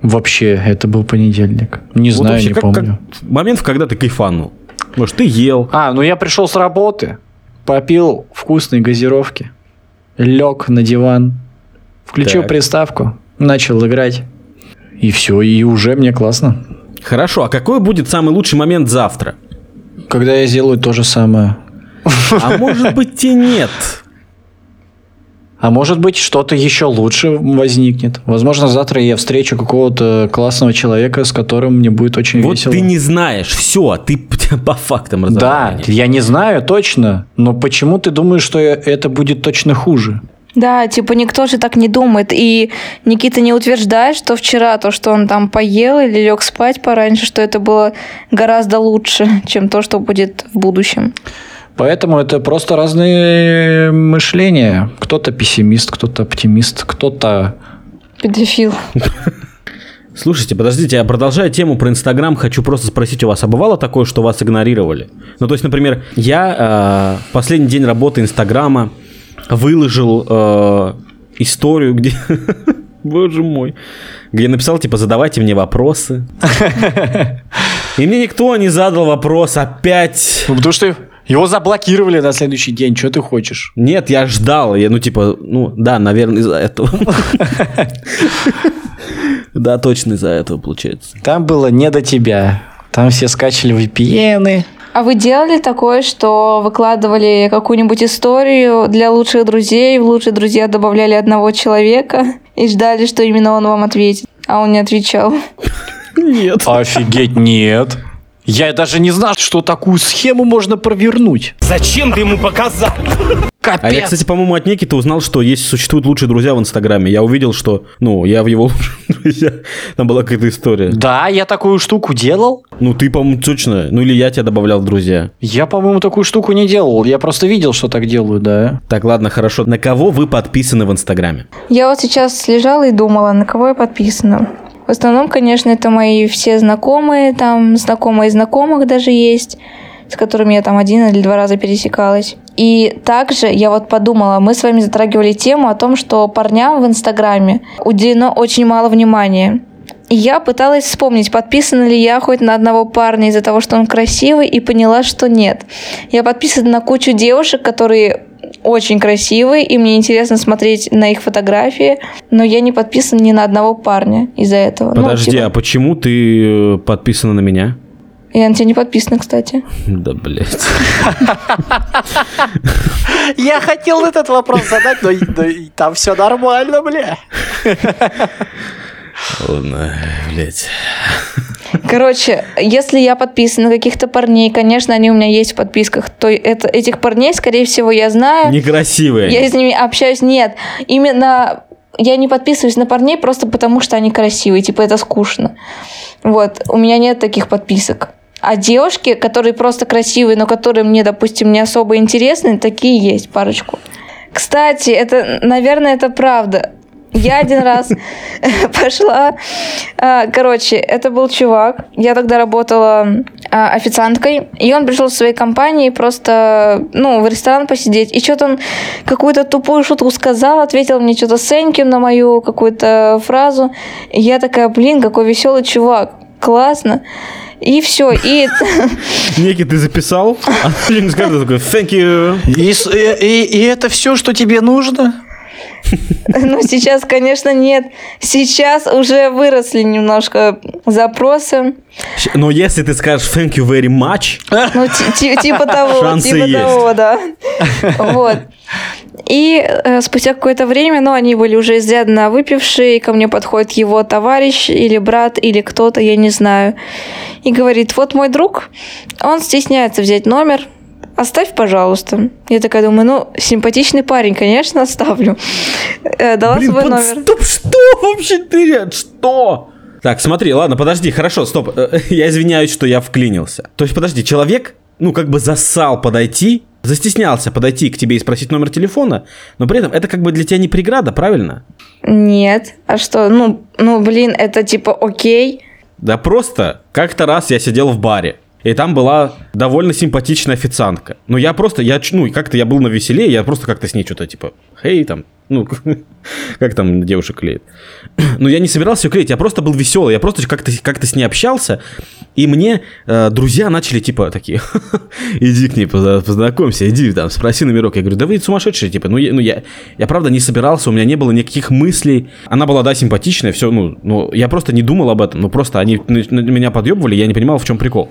Вообще, это был понедельник. Не Вот знаю, вообще, не как- помню. как- момент, когда ты кайфанул. Может, ты ел. А, ну я пришел с работы, попил вкусной газировки, лег на диван, включил Так. приставку, начал играть. И все, и уже мне классно. Хорошо, а какой будет самый лучший момент завтра? Когда я сделаю то же самое. А может быть и нет. А может быть, что-то еще лучше возникнет. Возможно, завтра я встречу какого-то классного человека, с которым мне будет очень Вот весело. ты не знаешь, все, ты по фактам Да, разобрал. я не знаю точно, но почему ты думаешь, что это будет точно хуже? Да, типа никто же так не думает. И Никита не утверждает, что вчера то, что он там поел или лег спать пораньше, что это было гораздо лучше, чем то, что будет в будущем. Поэтому это просто разные мышления. Кто-то пессимист, кто-то оптимист, кто-то... Педофил. Слушайте, подождите, я продолжая тему про Инстаграм, хочу просто спросить у вас, а бывало такое, что вас игнорировали? Ну, то есть, например, я э, последний день работы Инстаграма выложил э, историю, где... Боже мой. Где написал, типа, задавайте мне вопросы. И мне никто не задал вопрос опять. Ну, потому что его заблокировали на следующий день. Что ты хочешь? Нет, я ждал. Я, ну, типа, ну, да, наверное, из-за этого. Да, точно из-за этого, получается. Там было не до тебя. Там все скачали VPN. А вы делали такое, что выкладывали какую-нибудь историю для лучших друзей, в лучшие друзья добавляли одного человека и ждали, что именно он вам ответит, а он не отвечал? Нет. Офигеть, нет. Я даже не знал, что такую схему можно провернуть. Зачем ты ему показал? Капец. А я, кстати, по-моему, от Никиты узнал, что есть существуют лучшие друзья в Инстаграме. Я увидел, что, ну, я в его лучших друзьях. Там была какая-то история. Да, я такую штуку делал. Ну, ты, по-моему, точно. Ну, или я тебя добавлял в друзья. Я, по-моему, такую штуку не делал. Я просто видел, что так делают, да. Так, ладно, хорошо. На кого вы подписаны в Инстаграме? Я вот сейчас лежала и думала, на кого я подписана. В основном, конечно, это мои все знакомые, там знакомые знакомых даже есть, с которыми я там один или два раза пересекалась. И также я вот подумала, мы с вами затрагивали тему о том, что парням в Инстаграме уделено очень мало внимания. И я пыталась вспомнить, подписана ли я хоть на одного парня из-за того, что он красивый, и поняла, что нет. Я подписана на кучу девушек, которые очень красивые, и мне интересно смотреть на их фотографии, но я не подписана ни на одного парня из-за этого. Ну, Подожди, типа, а почему ты э, подписана на меня? Я на тебя не подписана, кстати. Да, блядь. Я хотел этот вопрос задать, но, там все нормально, бля. Ладно, блядь. Короче, если я подписана на каких-то парней, конечно, они у меня есть в подписках, то это, этих парней, скорее всего, я знаю. Некрасивые. Я с ними общаюсь. Нет, именно я не подписываюсь на парней просто потому, что они красивые. Типа, это скучно. Вот, у меня нет таких подписок. А девушки, которые просто красивые, но которые мне, допустим, не особо интересны, такие есть парочку. Кстати, это, наверное, это правда. Я один раз пошла, а, короче, это был чувак, я тогда работала а, официанткой, и он пришел в своей компании просто, ну, в ресторан посидеть, и что-то он какую-то тупую шутку сказал, ответил мне что-то you на мою какую-то фразу, и я такая, блин, какой веселый чувак, классно. И все, и Некий ты записал, а ты не скажешь такой, thank you. И- и- и это все, что тебе нужно? Ну, сейчас, конечно, нет. Сейчас уже выросли немножко запросы. Но если ты скажешь thank you very much, Ну, ти- ти- типа того, Шансы типа есть. того, да. Вот. И э, спустя какое-то время, ну, они были уже изрядно выпившие, и ко мне подходит его товарищ или брат, или кто-то, я не знаю, и говорит, вот мой друг, он стесняется взять номер, оставь, пожалуйста. Я такая думаю, ну, симпатичный парень, конечно, оставлю. Э, Дала Блин, свой под- номер. стоп, что вообще ты, что? Так, смотри, ладно, подожди, хорошо, стоп. Э, Я извиняюсь, что я вклинился. То есть, подожди, человек, ну, как бы засал подойти, застеснялся подойти к тебе и спросить номер телефона, но при этом это как бы для тебя не преграда, правильно? Нет. А что? Ну, ну, блин, это типа окей. Да просто как-то раз я сидел в баре, и там была довольно симпатичная официантка. Ну, я просто, я, ну, как-то я был на веселее, я просто как-то с ней что-то типа, хей, там, ну, как там девушек клеит. Ну, я не собирался ее клеить, я просто был веселый, я просто как-то как с ней общался, и мне э, друзья начали типа такие, иди к ней позна- познакомься, иди там, спроси номерок. Я говорю, да вы сумасшедшие, типа, ну, я, ну я, я правда не собирался, у меня не было никаких мыслей. Она была, да, симпатичная, все, ну, ну, я просто не думал об этом, ну, просто они меня подъебывали, я не понимал, в чем прикол.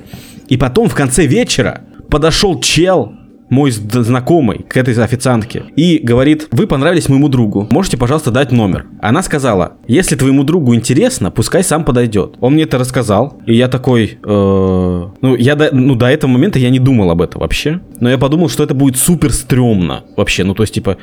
И потом в конце вечера подошел чел, мой знакомый к этой официантке и говорит, вы понравились моему другу, можете, пожалуйста, дать номер. Она сказала, если твоему другу интересно, пускай сам подойдет. Он мне это рассказал, и я такой, э, ну, я до, ну, до этого момента я не думал об этом вообще, но я подумал, что это будет супер стрёмно вообще, ну, то есть, типа,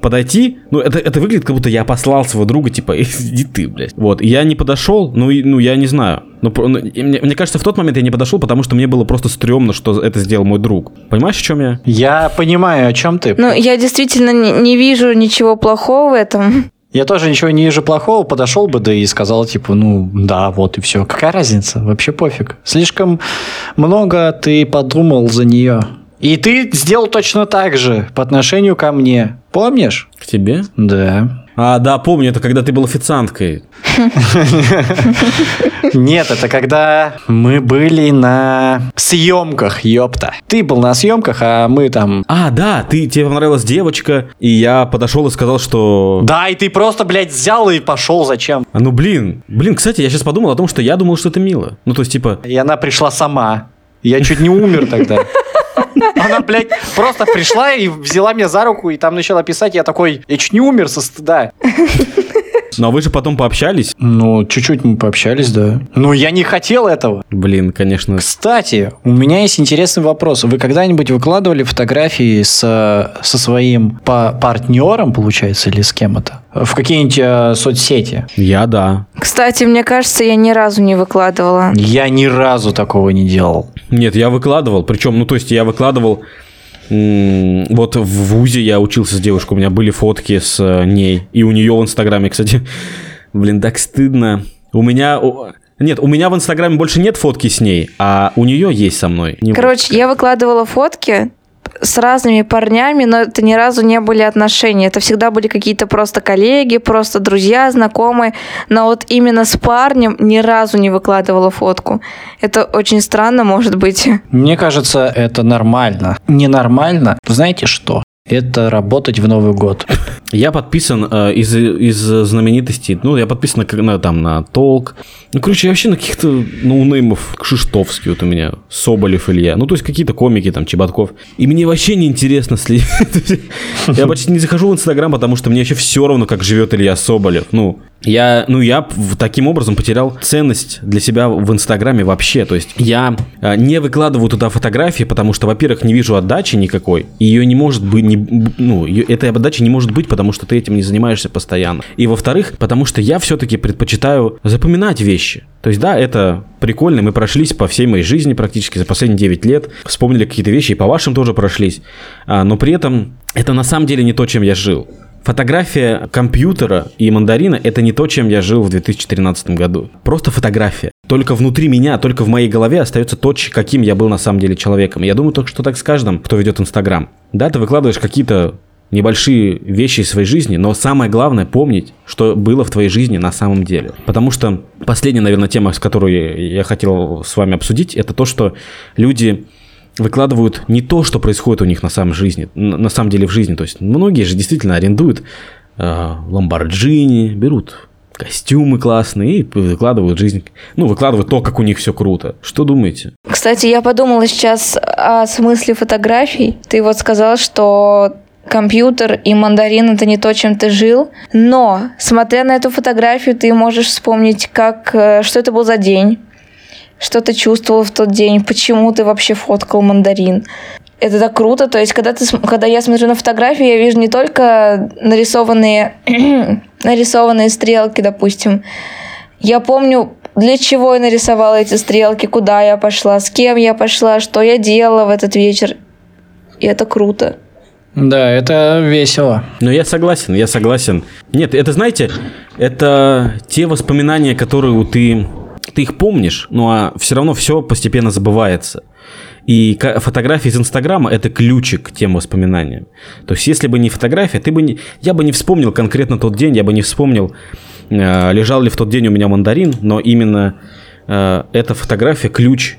подойти, ну, это, это выглядит, как будто я послал своего друга, типа, иди ты, блядь. Вот, и я не подошел, ну, и, ну, я не знаю. Ну, ну, мне, мне кажется, в тот момент я не подошел, потому что мне было просто стрёмно, что это сделал мой друг. Понимаешь, о чем я? Я понимаю, о чем ты. Ну, я действительно не, не вижу ничего плохого в этом. Я тоже ничего не вижу плохого, подошел бы, да и сказал, типа, ну, да, вот и все. Какая разница? Вообще пофиг. Слишком много ты подумал за нее. И ты сделал точно так же по отношению ко мне. Помнишь? К тебе? Да. А, да, помню, это когда ты был официанткой. Нет, это когда мы были на съемках, ёпта. Ты был на съемках, а мы там... А, да, ты, тебе понравилась девочка, и я подошел и сказал, что... Да, и ты просто, блядь, взял и пошел зачем? А ну блин, блин, кстати, я сейчас подумал о том, что я думал, что это мило. Ну, то есть, типа, И она пришла сама. Я чуть не умер тогда. Она, блядь, просто пришла и взяла меня за руку, и там начала писать, я такой, я чуть не умер со стыда. Но вы же потом пообщались. Ну, чуть-чуть мы пообщались, да. Но я не хотел этого. Блин, конечно. Кстати, у меня есть интересный вопрос. Вы когда-нибудь выкладывали фотографии с, со своим па- партнером, получается, или с кем это? В какие-нибудь э, соцсети? Я да. Кстати, мне кажется, я ни разу не выкладывала. Я ни разу такого не делал. Нет, я выкладывал. Причем, ну, то есть я выкладывал... Вот в ВУЗе я учился с девушкой, у меня были фотки с э, ней. И у нее в Инстаграме, кстати. Блин, так стыдно. У меня... Нет, у меня в Инстаграме больше нет фотки с ней, а у нее есть со мной. Не Короче, я выкладывала фотки с разными парнями, но это ни разу не были отношения. Это всегда были какие-то просто коллеги, просто друзья, знакомые. Но вот именно с парнем ни разу не выкладывала фотку. Это очень странно, может быть. Мне кажется, это нормально. Ненормально. Знаете что? Это работать в Новый год. Я подписан э, из, из знаменитостей, ну, я подписан на, на, там, на Толк. Ну, короче, я вообще на каких-то ноунеймов, Кшиштовский вот у меня, Соболев Илья. Ну, то есть какие-то комики, там, Чеботков. И мне вообще не интересно следить. Я почти не захожу в Инстаграм, потому что мне вообще все равно, как живет Илья Соболев. Ну, я, ну, я таким образом потерял ценность для себя в Инстаграме вообще. То есть я э, не выкладываю туда фотографии, потому что, во-первых, не вижу отдачи никакой. Ее не может быть, не, ну, этой отдачи не может быть, потому что ты этим не занимаешься постоянно. И во-вторых, потому что я все-таки предпочитаю запоминать вещи. То есть, да, это прикольно, мы прошлись по всей моей жизни практически за последние 9 лет, вспомнили какие-то вещи, и по вашим тоже прошлись. А, но при этом это на самом деле не то, чем я жил. Фотография компьютера и мандарина – это не то, чем я жил в 2013 году. Просто фотография. Только внутри меня, только в моей голове остается то, каким я был на самом деле человеком. Я думаю, только что так с каждым, кто ведет Инстаграм. Да, ты выкладываешь какие-то небольшие вещи из своей жизни, но самое главное помнить, что было в твоей жизни на самом деле. Потому что последняя, наверное, тема, с которой я хотел с вами обсудить, это то, что люди выкладывают не то, что происходит у них на самом жизни, на самом деле в жизни. То есть многие же действительно арендуют э, Ламборджини, берут костюмы классные и выкладывают жизнь, ну, выкладывают то, как у них все круто. Что думаете? Кстати, я подумала сейчас о смысле фотографий. Ты вот сказал, что компьютер и мандарин это не то, чем ты жил. Но, смотря на эту фотографию, ты можешь вспомнить, как, э, что это был за день, что ты чувствовал в тот день, почему ты вообще фоткал мандарин. Это так круто. То есть, когда, ты, когда я смотрю на фотографии, я вижу не только нарисованные, нарисованные стрелки, допустим. Я помню, для чего я нарисовала эти стрелки, куда я пошла, с кем я пошла, что я делала в этот вечер. И это круто. Да, это весело. Ну, я согласен, я согласен. Нет, это, знаете, это те воспоминания, которые ты, ты их помнишь, ну а все равно все постепенно забывается. И фотографии из Инстаграма – это ключик к тем воспоминаниям. То есть, если бы не фотография, ты бы не, я бы не вспомнил конкретно тот день, я бы не вспомнил, э, лежал ли в тот день у меня мандарин, но именно э, эта фотография – ключ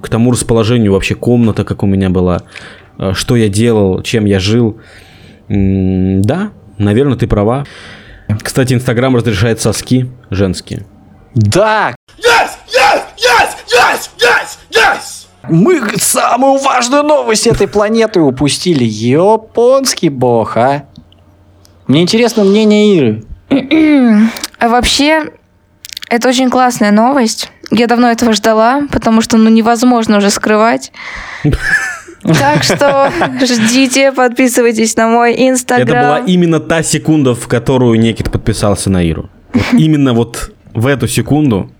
к тому расположению вообще комната, как у меня была, э, что я делал, чем я жил. Да, наверное, ты права. Кстати, Инстаграм разрешает соски женские. Да! Мы самую важную новость этой планеты упустили. Японский бог, а? Мне интересно мнение Иры. А вообще, это очень классная новость. Я давно этого ждала, потому что ну невозможно уже скрывать. Так что ждите, подписывайтесь на мой Это была инстаграм. именно та секунда, в которую Некит подписался на Иру. Вот именно вот в эту секунду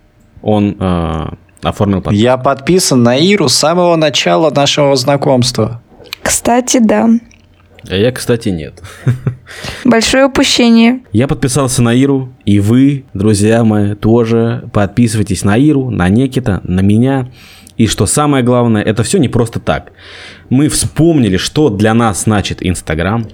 он э, оформил подписку. Я подписан на Иру с самого начала нашего знакомства. Кстати, да. А я, кстати, нет. Большое упущение. Я подписался на Иру, и вы, друзья мои, тоже подписывайтесь на Иру, на Некита, на меня. И что самое главное, это все не просто так. Мы вспомнили, что для нас значит Инстаграм.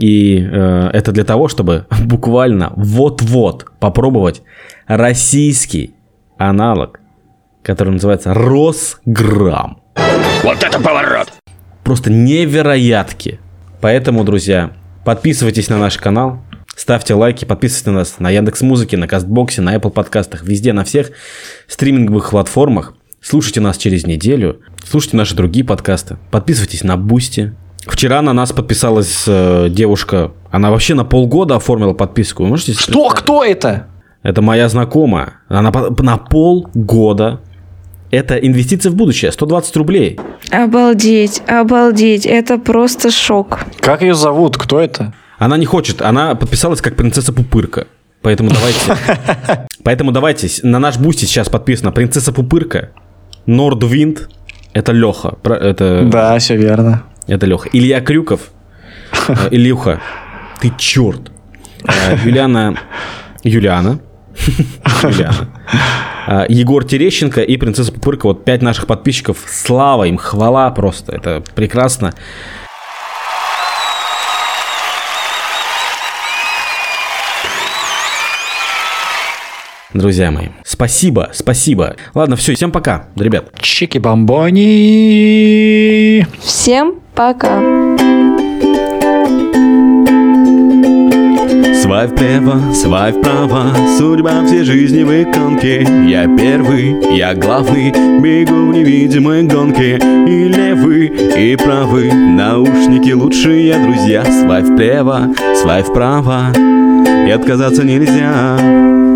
И э, это для того, чтобы буквально вот-вот попробовать российский аналог, который называется Росграмм. Вот это поворот! Просто невероятки. Поэтому, друзья, подписывайтесь на наш канал, ставьте лайки, подписывайтесь на нас на Яндекс Музыке, на Кастбоксе, на Apple подкастах, везде, на всех стриминговых платформах. Слушайте нас через неделю, слушайте наши другие подкасты, подписывайтесь на Boosty, Вчера на нас подписалась э, девушка. Она вообще на полгода оформила подписку. Вы можете Что? Кто это? Это моя знакомая. Она по- на полгода. Это инвестиция в будущее. 120 рублей. Обалдеть, обалдеть, это просто шок. Как ее зовут? Кто это? Она не хочет. Она подписалась как принцесса Пупырка. Поэтому давайте... Поэтому давайте. На наш Boosty сейчас подписано принцесса Пупырка, Нордвинд. Это Леха. Это, Да, все верно. Это Леха. Илья Крюков. э, Ильюха. Ты черт. Э, Юлиана... Юлиана. Юлиана. Э, Егор Терещенко и принцесса Пупырка. Вот пять наших подписчиков. Слава им, хвала просто. Это прекрасно. Друзья мои, спасибо, спасибо. Ладно, все, всем пока, ребят. Чики-бомбони. Всем пока. Свай вправо, свай вправо, судьба всей жизни в иконке Я первый, я главный, бегу в невидимой гонке И левый, и правый, наушники лучшие друзья Свай вправо, свай вправо, и отказаться нельзя